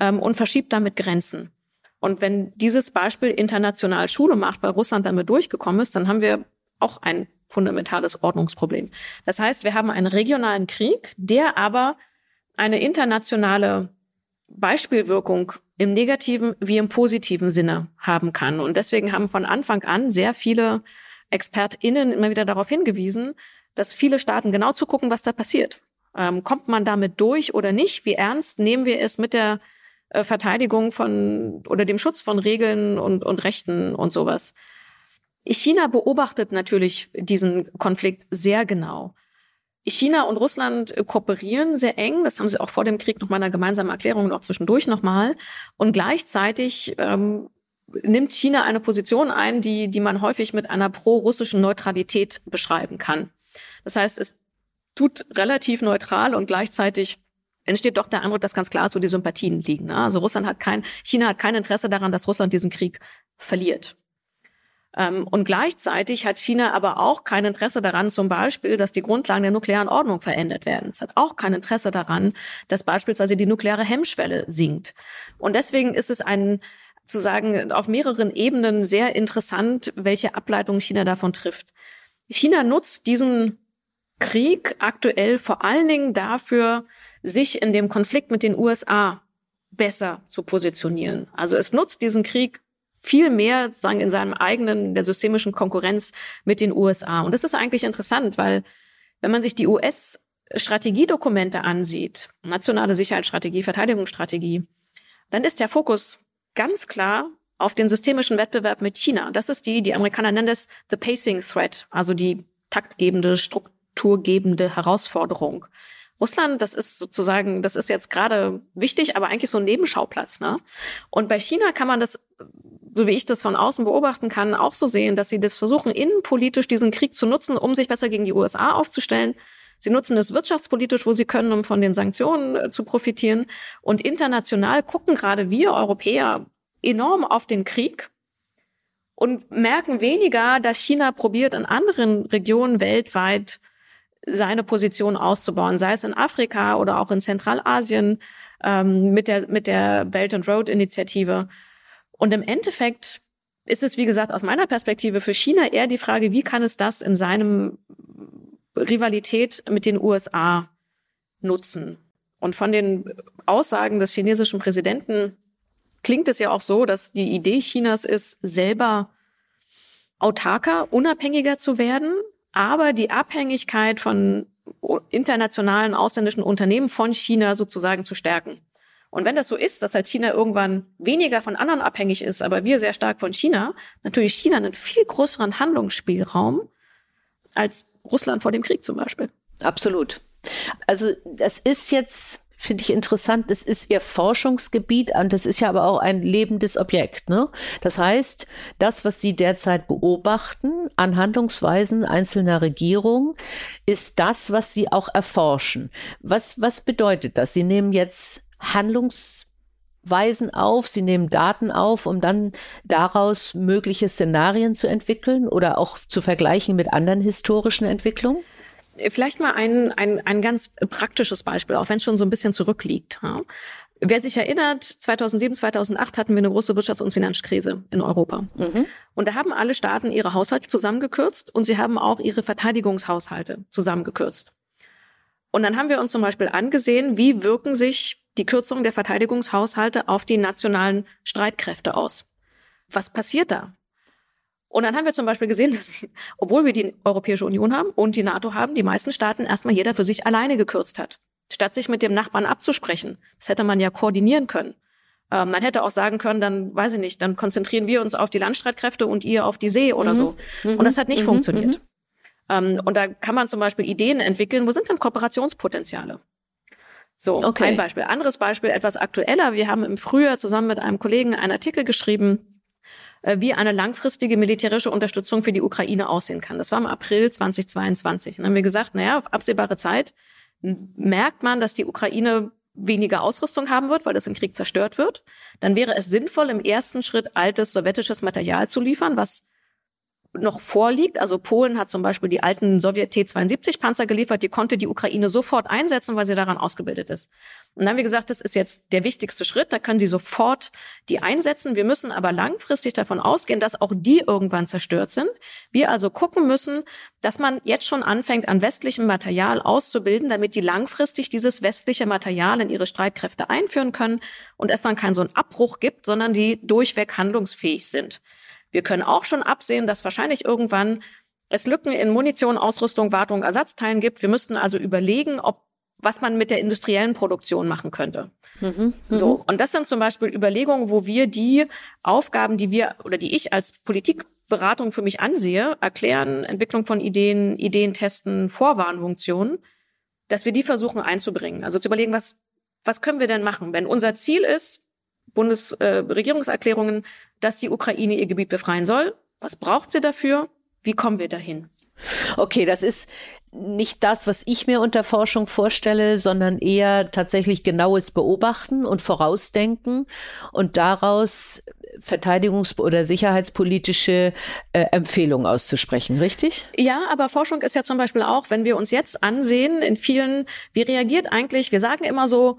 [SPEAKER 1] ähm, und verschiebt damit Grenzen. Und wenn dieses Beispiel international Schule macht, weil Russland damit durchgekommen ist, dann haben wir auch ein fundamentales Ordnungsproblem. Das heißt, wir haben einen regionalen Krieg, der aber eine internationale Beispielwirkung im negativen wie im positiven Sinne haben kann. Und deswegen haben von Anfang an sehr viele ExpertInnen immer wieder darauf hingewiesen, dass viele Staaten genau zugucken, was da passiert. Ähm, kommt man damit durch oder nicht? Wie ernst nehmen wir es mit der äh, Verteidigung von oder dem Schutz von Regeln und, und Rechten und sowas. China beobachtet natürlich diesen Konflikt sehr genau. China und Russland kooperieren sehr eng. Das haben sie auch vor dem Krieg noch mal in einer gemeinsamen Erklärung auch zwischendurch nochmal. Und gleichzeitig ähm, nimmt China eine Position ein, die, die man häufig mit einer pro-russischen Neutralität beschreiben kann. Das heißt, es tut relativ neutral und gleichzeitig entsteht doch der Eindruck, dass ganz klar ist, wo die Sympathien liegen. Ne? Also Russland hat kein, China hat kein Interesse daran, dass Russland diesen Krieg verliert. Ähm, und gleichzeitig hat China aber auch kein Interesse daran, zum Beispiel, dass die Grundlagen der nuklearen Ordnung verändert werden. Es hat auch kein Interesse daran, dass beispielsweise die nukleare Hemmschwelle sinkt. Und deswegen ist es ein, zu sagen, auf mehreren Ebenen sehr interessant, welche Ableitung China davon trifft. China nutzt diesen Krieg aktuell vor allen Dingen dafür, sich in dem Konflikt mit den USA besser zu positionieren. Also es nutzt diesen Krieg viel mehr sagen in seinem eigenen der systemischen Konkurrenz mit den USA und das ist eigentlich interessant, weil wenn man sich die US Strategiedokumente ansieht, nationale Sicherheitsstrategie, Verteidigungsstrategie, dann ist der Fokus ganz klar auf den systemischen Wettbewerb mit China. Das ist die, die Amerikaner nennen das the pacing threat, also die taktgebende, strukturgebende Herausforderung. Russland, das ist sozusagen, das ist jetzt gerade wichtig, aber eigentlich so ein Nebenschauplatz. Ne? Und bei China kann man das, so wie ich das von außen beobachten kann, auch so sehen, dass sie das versuchen, innenpolitisch diesen Krieg zu nutzen, um sich besser gegen die USA aufzustellen. Sie nutzen es wirtschaftspolitisch, wo sie können, um von den Sanktionen äh, zu profitieren. Und international gucken gerade wir Europäer enorm auf den Krieg und merken weniger, dass China probiert, in anderen Regionen weltweit seine Position auszubauen, sei es in Afrika oder auch in Zentralasien ähm, mit der mit der Belt and Road Initiative. Und im Endeffekt ist es, wie gesagt, aus meiner Perspektive für China eher die Frage, wie kann es das in seinem Rivalität mit den USA nutzen? Und von den Aussagen des chinesischen Präsidenten klingt es ja auch so, dass die Idee Chinas ist, selber autarker, unabhängiger zu werden, aber die Abhängigkeit von internationalen ausländischen Unternehmen von China sozusagen zu stärken. Und wenn das so ist, dass halt China irgendwann weniger von anderen abhängig ist, aber wir sehr stark von China, natürlich China einen viel größeren Handlungsspielraum als Russland vor dem Krieg zum Beispiel.
[SPEAKER 3] Absolut. Also das ist jetzt finde ich interessant. Das ist ihr Forschungsgebiet und das ist ja aber auch ein lebendes Objekt. Ne? Das heißt, das, was Sie derzeit beobachten an Handlungsweisen einzelner Regierungen, ist das, was Sie auch erforschen. Was, was bedeutet das? Sie nehmen jetzt Handlungsweisen auf, Sie nehmen Daten auf, um dann daraus mögliche Szenarien zu entwickeln oder auch zu vergleichen mit anderen historischen Entwicklungen?
[SPEAKER 1] Vielleicht mal ein, ein, ein ganz praktisches Beispiel, auch wenn es schon so ein bisschen zurückliegt. Ja. Wer sich erinnert, 2007, 2008 hatten wir eine große Wirtschafts- und Finanzkrise in Europa. Mhm. Und da haben alle Staaten ihre Haushalte zusammengekürzt und sie haben auch ihre Verteidigungshaushalte zusammengekürzt. Und dann haben wir uns zum Beispiel angesehen, wie wirken sich die Kürzungen der Verteidigungshaushalte auf die nationalen Streitkräfte aus. Was passiert da? Und dann haben wir zum Beispiel gesehen, dass, obwohl wir die Europäische Union haben und die NATO haben, die meisten Staaten erstmal jeder für sich alleine gekürzt hat, statt sich mit dem Nachbarn abzusprechen. Das hätte man ja koordinieren können. Äh, man hätte auch sagen können, dann weiß ich nicht, dann konzentrieren wir uns auf die Landstreitkräfte und ihr auf die See oder mhm. so. Und das hat nicht mhm. funktioniert. Mhm. Ähm, und da kann man zum Beispiel Ideen entwickeln, wo sind denn Kooperationspotenziale? So, okay. ein Beispiel. Anderes Beispiel, etwas aktueller. Wir haben im Frühjahr zusammen mit einem Kollegen einen Artikel geschrieben, wie eine langfristige militärische Unterstützung für die Ukraine aussehen kann. Das war im April 2022. Und dann haben wir gesagt, naja, auf absehbare Zeit merkt man, dass die Ukraine weniger Ausrüstung haben wird, weil das im Krieg zerstört wird. Dann wäre es sinnvoll, im ersten Schritt altes sowjetisches Material zu liefern, was noch vorliegt. Also Polen hat zum Beispiel die alten Sowjet T-72 Panzer geliefert, die konnte die Ukraine sofort einsetzen, weil sie daran ausgebildet ist. Und dann haben wir gesagt, das ist jetzt der wichtigste Schritt, da können die sofort die einsetzen. Wir müssen aber langfristig davon ausgehen, dass auch die irgendwann zerstört sind. Wir also gucken müssen, dass man jetzt schon anfängt, an westlichem Material auszubilden, damit die langfristig dieses westliche Material in ihre Streitkräfte einführen können und es dann keinen so einen Abbruch gibt, sondern die durchweg handlungsfähig sind. Wir können auch schon absehen, dass wahrscheinlich irgendwann es Lücken in Munition, Ausrüstung, Wartung, Ersatzteilen gibt. Wir müssten also überlegen, ob was man mit der industriellen Produktion machen könnte. Mhm, so. Mhm. Und das sind zum Beispiel Überlegungen, wo wir die Aufgaben, die wir oder die ich als Politikberatung für mich ansehe, erklären, Entwicklung von Ideen, Ideen testen, Vorwarnfunktionen, dass wir die versuchen einzubringen. Also zu überlegen, was, was können wir denn machen? Wenn unser Ziel ist, Bundesregierungserklärungen, äh, dass die Ukraine ihr Gebiet befreien soll. Was braucht sie dafür? Wie kommen wir dahin?
[SPEAKER 3] Okay, das ist nicht das, was ich mir unter Forschung vorstelle, sondern eher tatsächlich genaues Beobachten und Vorausdenken und daraus verteidigungs- oder sicherheitspolitische äh, Empfehlungen auszusprechen, richtig?
[SPEAKER 1] Ja, aber Forschung ist ja zum Beispiel auch, wenn wir uns jetzt ansehen, in vielen, wie reagiert eigentlich, wir sagen immer so,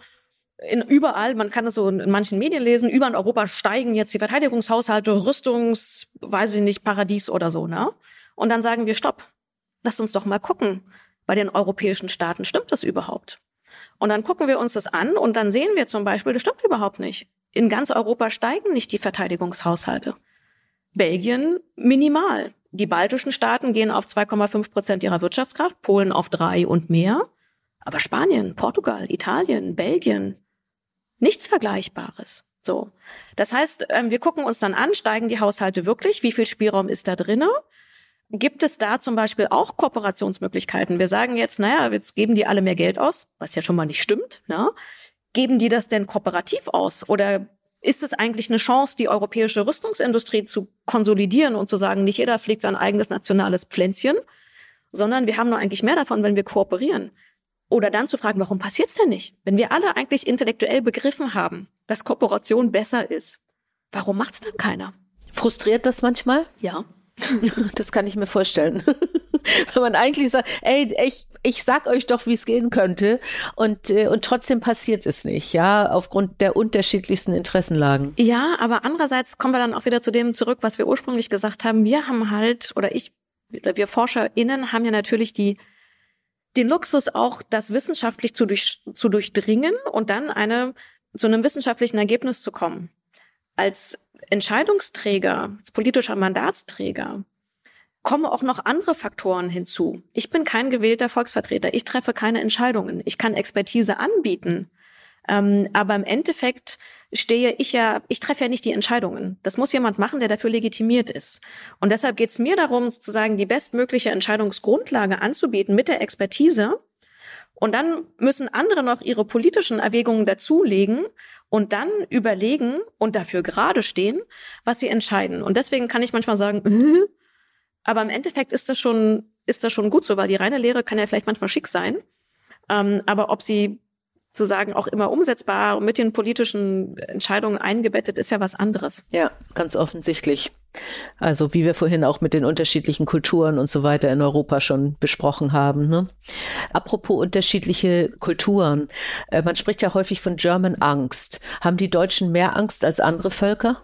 [SPEAKER 1] in überall, man kann es so in manchen Medien lesen, über in Europa steigen jetzt die Verteidigungshaushalte, Rüstungs, weiß ich nicht, Paradies oder so, ne? Und dann sagen wir, stopp, lasst uns doch mal gucken. Bei den europäischen Staaten stimmt das überhaupt? Und dann gucken wir uns das an und dann sehen wir zum Beispiel, das stimmt überhaupt nicht. In ganz Europa steigen nicht die Verteidigungshaushalte. Belgien minimal. Die baltischen Staaten gehen auf 2,5 Prozent ihrer Wirtschaftskraft, Polen auf drei und mehr. Aber Spanien, Portugal, Italien, Belgien, Nichts Vergleichbares. So. Das heißt, ähm, wir gucken uns dann an, steigen die Haushalte wirklich? Wie viel Spielraum ist da drinne? Gibt es da zum Beispiel auch Kooperationsmöglichkeiten? Wir sagen jetzt, naja, jetzt geben die alle mehr Geld aus, was ja schon mal nicht stimmt. Ne? Geben die das denn kooperativ aus? Oder ist es eigentlich eine Chance, die europäische Rüstungsindustrie zu konsolidieren und zu sagen, nicht jeder fliegt sein eigenes nationales Pflänzchen, sondern wir haben nur eigentlich mehr davon, wenn wir kooperieren. Oder dann zu fragen, warum passiert's denn nicht? Wenn wir alle eigentlich intellektuell begriffen haben, dass Kooperation besser ist, warum macht's dann keiner?
[SPEAKER 3] Frustriert das manchmal?
[SPEAKER 1] Ja.
[SPEAKER 3] Das kann ich mir vorstellen. Wenn man eigentlich sagt, ey, ich, ich sag euch doch, wie es gehen könnte und, äh, und trotzdem passiert es nicht, ja, aufgrund der unterschiedlichsten Interessenlagen.
[SPEAKER 1] Ja, aber andererseits kommen wir dann auch wieder zu dem zurück, was wir ursprünglich gesagt haben. Wir haben halt, oder ich, oder wir ForscherInnen haben ja natürlich die den Luxus auch, das wissenschaftlich zu, durch, zu durchdringen und dann eine, zu einem wissenschaftlichen Ergebnis zu kommen. Als Entscheidungsträger, als politischer Mandatsträger kommen auch noch andere Faktoren hinzu. Ich bin kein gewählter Volksvertreter. Ich treffe keine Entscheidungen. Ich kann Expertise anbieten. Ähm, aber im Endeffekt stehe ich ja, ich treffe ja nicht die Entscheidungen. Das muss jemand machen, der dafür legitimiert ist. Und deshalb geht es mir darum, sozusagen die bestmögliche Entscheidungsgrundlage anzubieten mit der Expertise. Und dann müssen andere noch ihre politischen Erwägungen dazulegen und dann überlegen und dafür gerade stehen, was sie entscheiden. Und deswegen kann ich manchmal sagen, aber im Endeffekt ist das schon, ist das schon gut so, weil die reine Lehre kann ja vielleicht manchmal schick sein. Ähm, aber ob sie zu sagen, auch immer umsetzbar und mit den politischen Entscheidungen eingebettet, ist ja was anderes.
[SPEAKER 3] Ja, ganz offensichtlich. Also wie wir vorhin auch mit den unterschiedlichen Kulturen und so weiter in Europa schon besprochen haben. Ne? Apropos unterschiedliche Kulturen, äh, man spricht ja häufig von German Angst. Haben die Deutschen mehr Angst als andere Völker?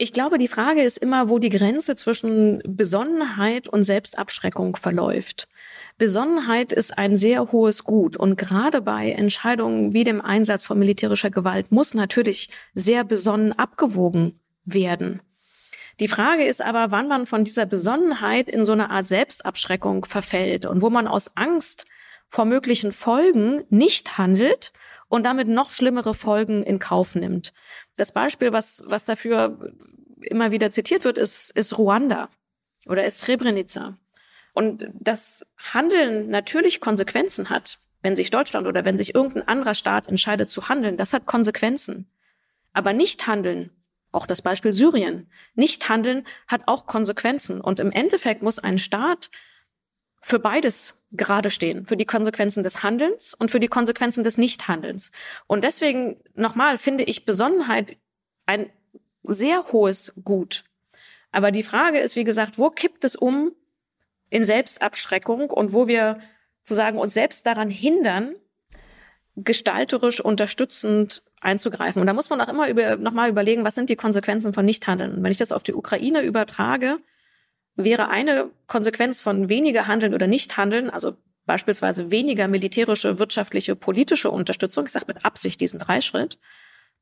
[SPEAKER 1] Ich glaube, die Frage ist immer, wo die Grenze zwischen Besonnenheit und Selbstabschreckung verläuft. Besonnenheit ist ein sehr hohes Gut und gerade bei Entscheidungen wie dem Einsatz von militärischer Gewalt muss natürlich sehr besonnen abgewogen werden. Die Frage ist aber, wann man von dieser Besonnenheit in so eine Art Selbstabschreckung verfällt und wo man aus Angst vor möglichen Folgen nicht handelt und damit noch schlimmere Folgen in Kauf nimmt. Das Beispiel, was, was dafür immer wieder zitiert wird, ist, ist Ruanda oder ist Srebrenica. Und das Handeln natürlich Konsequenzen hat, wenn sich Deutschland oder wenn sich irgendein anderer Staat entscheidet zu handeln, das hat Konsequenzen. Aber nicht handeln, auch das Beispiel Syrien, nicht handeln hat auch Konsequenzen. Und im Endeffekt muss ein Staat für beides gerade stehen, für die Konsequenzen des Handelns und für die Konsequenzen des Nichthandelns. Und deswegen nochmal finde ich Besonnenheit ein sehr hohes Gut. Aber die Frage ist, wie gesagt, wo kippt es um in Selbstabschreckung und wo wir zu sagen, uns selbst daran hindern, gestalterisch unterstützend einzugreifen. Und da muss man auch immer über, nochmal überlegen, was sind die Konsequenzen von Nichthandeln. Wenn ich das auf die Ukraine übertrage, wäre eine Konsequenz von weniger Handeln oder Nichthandeln, also beispielsweise weniger militärische, wirtschaftliche, politische Unterstützung, ich sage mit Absicht diesen Dreischritt,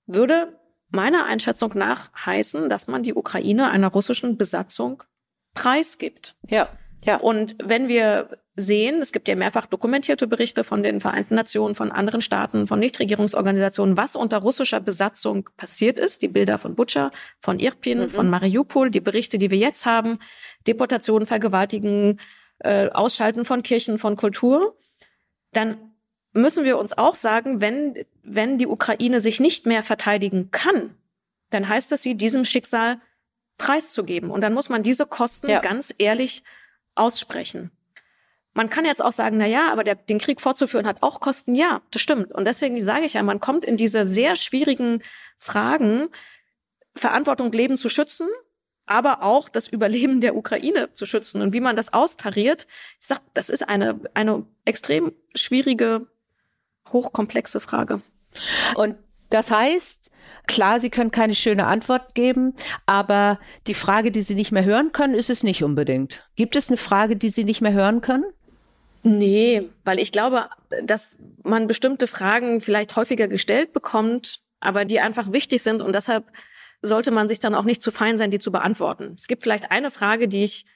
[SPEAKER 1] würde meiner Einschätzung nach heißen, dass man die Ukraine einer russischen Besatzung preisgibt.
[SPEAKER 3] Ja. Ja.
[SPEAKER 1] Und wenn wir sehen, es gibt ja mehrfach dokumentierte Berichte von den Vereinten Nationen, von anderen Staaten, von Nichtregierungsorganisationen, was unter russischer Besatzung passiert ist, die Bilder von Butscha, von Irpin, mhm. von Mariupol, die Berichte, die wir jetzt haben, Deportationen, Vergewaltigen, äh, Ausschalten von Kirchen, von Kultur, dann müssen wir uns auch sagen, wenn, wenn die Ukraine sich nicht mehr verteidigen kann, dann heißt es, sie diesem Schicksal preiszugeben. Und dann muss man diese Kosten ja. ganz ehrlich aussprechen. Man kann jetzt auch sagen, na ja, aber der, den Krieg fortzuführen hat auch Kosten. Ja, das stimmt. Und deswegen sage ich ja, man kommt in diese sehr schwierigen Fragen, Verantwortung Leben zu schützen, aber auch das Überleben der Ukraine zu schützen und wie man das austariert. Ich sag, das ist eine, eine extrem schwierige, hochkomplexe Frage.
[SPEAKER 3] Und das heißt, klar, Sie können keine schöne Antwort geben, aber die Frage, die Sie nicht mehr hören können, ist es nicht unbedingt. Gibt es eine Frage, die Sie nicht mehr hören können?
[SPEAKER 1] Nee, weil ich glaube, dass man bestimmte Fragen vielleicht häufiger gestellt bekommt, aber die einfach wichtig sind und deshalb sollte man sich dann auch nicht zu fein sein, die zu beantworten. Es gibt vielleicht eine Frage, die ich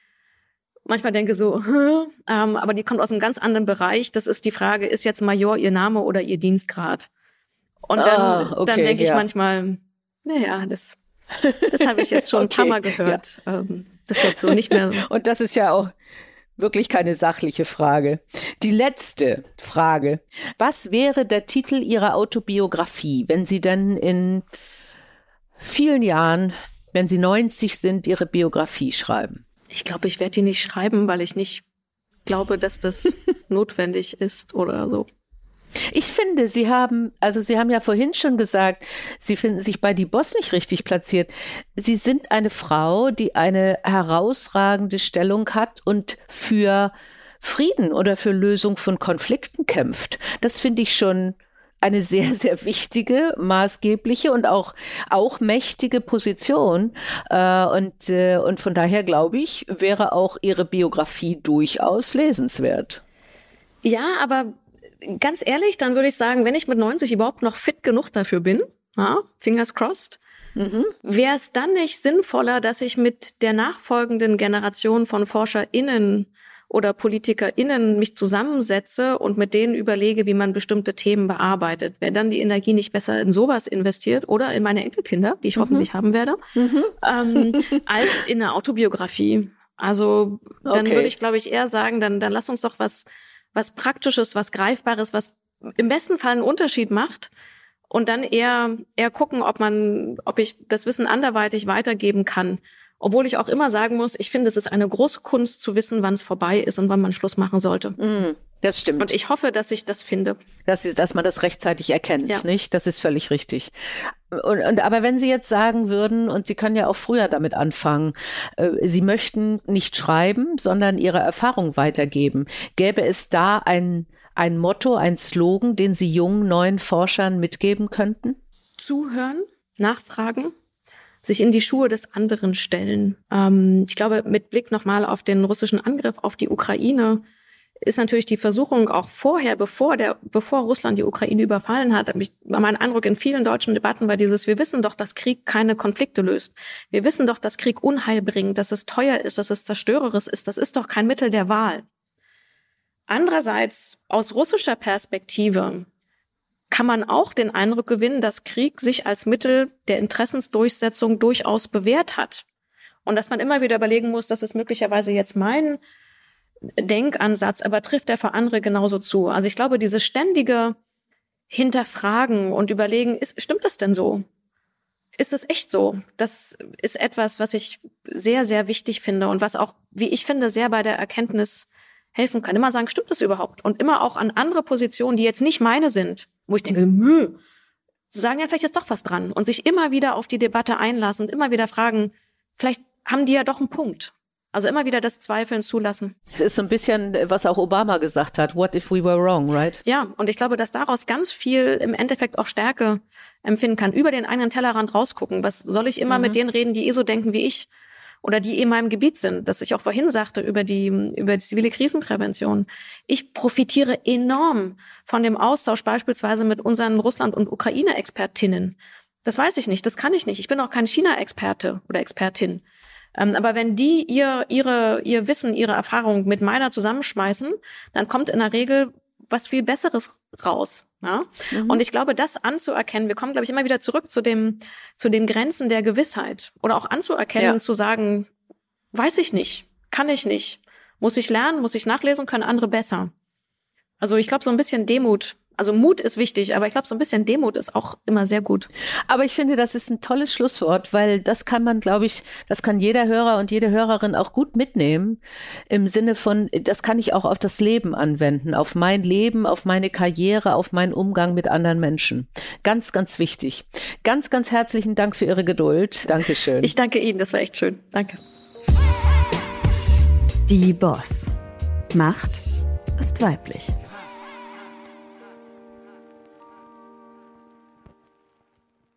[SPEAKER 1] manchmal denke so, ähm, aber die kommt aus einem ganz anderen Bereich. Das ist die Frage, ist jetzt Major Ihr Name oder Ihr Dienstgrad? Und dann, ah, okay, dann denke ich manchmal, naja, das, das habe ich jetzt schon okay, ein paar Mal gehört. Ja. Ähm, das ist jetzt so nicht mehr.
[SPEAKER 3] Und das ist ja auch wirklich keine sachliche Frage. Die letzte Frage. Was wäre der Titel Ihrer Autobiografie, wenn Sie dann in vielen Jahren, wenn Sie 90 sind, Ihre Biografie schreiben?
[SPEAKER 1] Ich glaube, ich werde die nicht schreiben, weil ich nicht glaube, dass das notwendig ist oder so.
[SPEAKER 3] Ich finde, Sie haben, also Sie haben ja vorhin schon gesagt, Sie finden sich bei Die Boss nicht richtig platziert. Sie sind eine Frau, die eine herausragende Stellung hat und für Frieden oder für Lösung von Konflikten kämpft. Das finde ich schon eine sehr, sehr wichtige, maßgebliche und auch, auch mächtige Position. Äh, und, äh, und von daher glaube ich, wäre auch Ihre Biografie durchaus lesenswert.
[SPEAKER 1] Ja, aber ganz ehrlich, dann würde ich sagen, wenn ich mit 90 überhaupt noch fit genug dafür bin, ja, fingers crossed, mhm. wäre es dann nicht sinnvoller, dass ich mit der nachfolgenden Generation von ForscherInnen oder PolitikerInnen mich zusammensetze und mit denen überlege, wie man bestimmte Themen bearbeitet. Wäre dann die Energie nicht besser in sowas investiert oder in meine Enkelkinder, die ich mhm. hoffentlich haben werde, mhm. ähm, als in eine Autobiografie. Also dann okay. würde ich, glaube ich, eher sagen, dann, dann lass uns doch was was Praktisches, was Greifbares, was im besten Fall einen Unterschied macht und dann eher, eher gucken, ob man, ob ich das Wissen anderweitig weitergeben kann. Obwohl ich auch immer sagen muss, ich finde, es ist eine große Kunst zu wissen, wann es vorbei ist und wann man Schluss machen sollte. Mm,
[SPEAKER 3] das stimmt.
[SPEAKER 1] Und ich hoffe, dass ich das finde.
[SPEAKER 3] Dass, dass man das rechtzeitig erkennt, ja. nicht? Das ist völlig richtig. Und, und, aber wenn Sie jetzt sagen würden, und Sie können ja auch früher damit anfangen, äh, Sie möchten nicht schreiben, sondern Ihre Erfahrung weitergeben, gäbe es da ein, ein Motto, ein Slogan, den Sie jungen, neuen Forschern mitgeben könnten?
[SPEAKER 1] Zuhören, nachfragen, sich in die Schuhe des anderen stellen. Ähm, ich glaube, mit Blick nochmal auf den russischen Angriff auf die Ukraine ist natürlich die Versuchung auch vorher, bevor der, bevor Russland die Ukraine überfallen hat, ich, mein Eindruck in vielen deutschen Debatten war dieses, wir wissen doch, dass Krieg keine Konflikte löst. Wir wissen doch, dass Krieg Unheil bringt, dass es teuer ist, dass es zerstörerisch ist. Das ist doch kein Mittel der Wahl. Andererseits, aus russischer Perspektive, kann man auch den Eindruck gewinnen, dass Krieg sich als Mittel der Interessensdurchsetzung durchaus bewährt hat. Und dass man immer wieder überlegen muss, dass es möglicherweise jetzt mein Denkansatz, aber trifft der für andere genauso zu. Also ich glaube, dieses ständige Hinterfragen und überlegen, ist, stimmt das denn so? Ist es echt so? Das ist etwas, was ich sehr, sehr wichtig finde und was auch, wie ich finde, sehr bei der Erkenntnis helfen kann. Immer sagen, stimmt das überhaupt? Und immer auch an andere Positionen, die jetzt nicht meine sind, wo ich denke, Mö, zu sagen, ja, vielleicht ist doch was dran und sich immer wieder auf die Debatte einlassen und immer wieder fragen, vielleicht haben die ja doch einen Punkt. Also immer wieder das Zweifeln zulassen.
[SPEAKER 3] Es ist so ein bisschen, was auch Obama gesagt hat, what if we were wrong, right?
[SPEAKER 1] Ja, und ich glaube, dass daraus ganz viel im Endeffekt auch Stärke empfinden kann, über den eigenen Tellerrand rausgucken. Was soll ich immer mhm. mit denen reden, die eh so denken wie ich? oder die in meinem Gebiet sind, das ich auch vorhin sagte über die, über die zivile Krisenprävention. Ich profitiere enorm von dem Austausch beispielsweise mit unseren Russland- und Ukraine-Expertinnen. Das weiß ich nicht, das kann ich nicht. Ich bin auch kein China-Experte oder Expertin. Ähm, aber wenn die ihr, ihre, ihr Wissen, ihre Erfahrung mit meiner zusammenschmeißen, dann kommt in der Regel was viel Besseres raus. Ja? Mhm. Und ich glaube, das anzuerkennen, wir kommen, glaube ich, immer wieder zurück zu dem, zu den Grenzen der Gewissheit oder auch anzuerkennen, ja. zu sagen, weiß ich nicht, kann ich nicht, muss ich lernen, muss ich nachlesen, können andere besser. Also ich glaube, so ein bisschen Demut also Mut ist wichtig, aber ich glaube, so ein bisschen Demut ist auch immer sehr gut.
[SPEAKER 3] Aber ich finde, das ist ein tolles Schlusswort, weil das kann man, glaube ich, das kann jeder Hörer und jede Hörerin auch gut mitnehmen. Im Sinne von, das kann ich auch auf das Leben anwenden, auf mein Leben, auf meine Karriere, auf meinen Umgang mit anderen Menschen. Ganz, ganz wichtig. Ganz, ganz herzlichen Dank für Ihre Geduld. Dankeschön.
[SPEAKER 1] Ich danke Ihnen, das war echt schön. Danke.
[SPEAKER 2] Die Boss. Macht ist weiblich.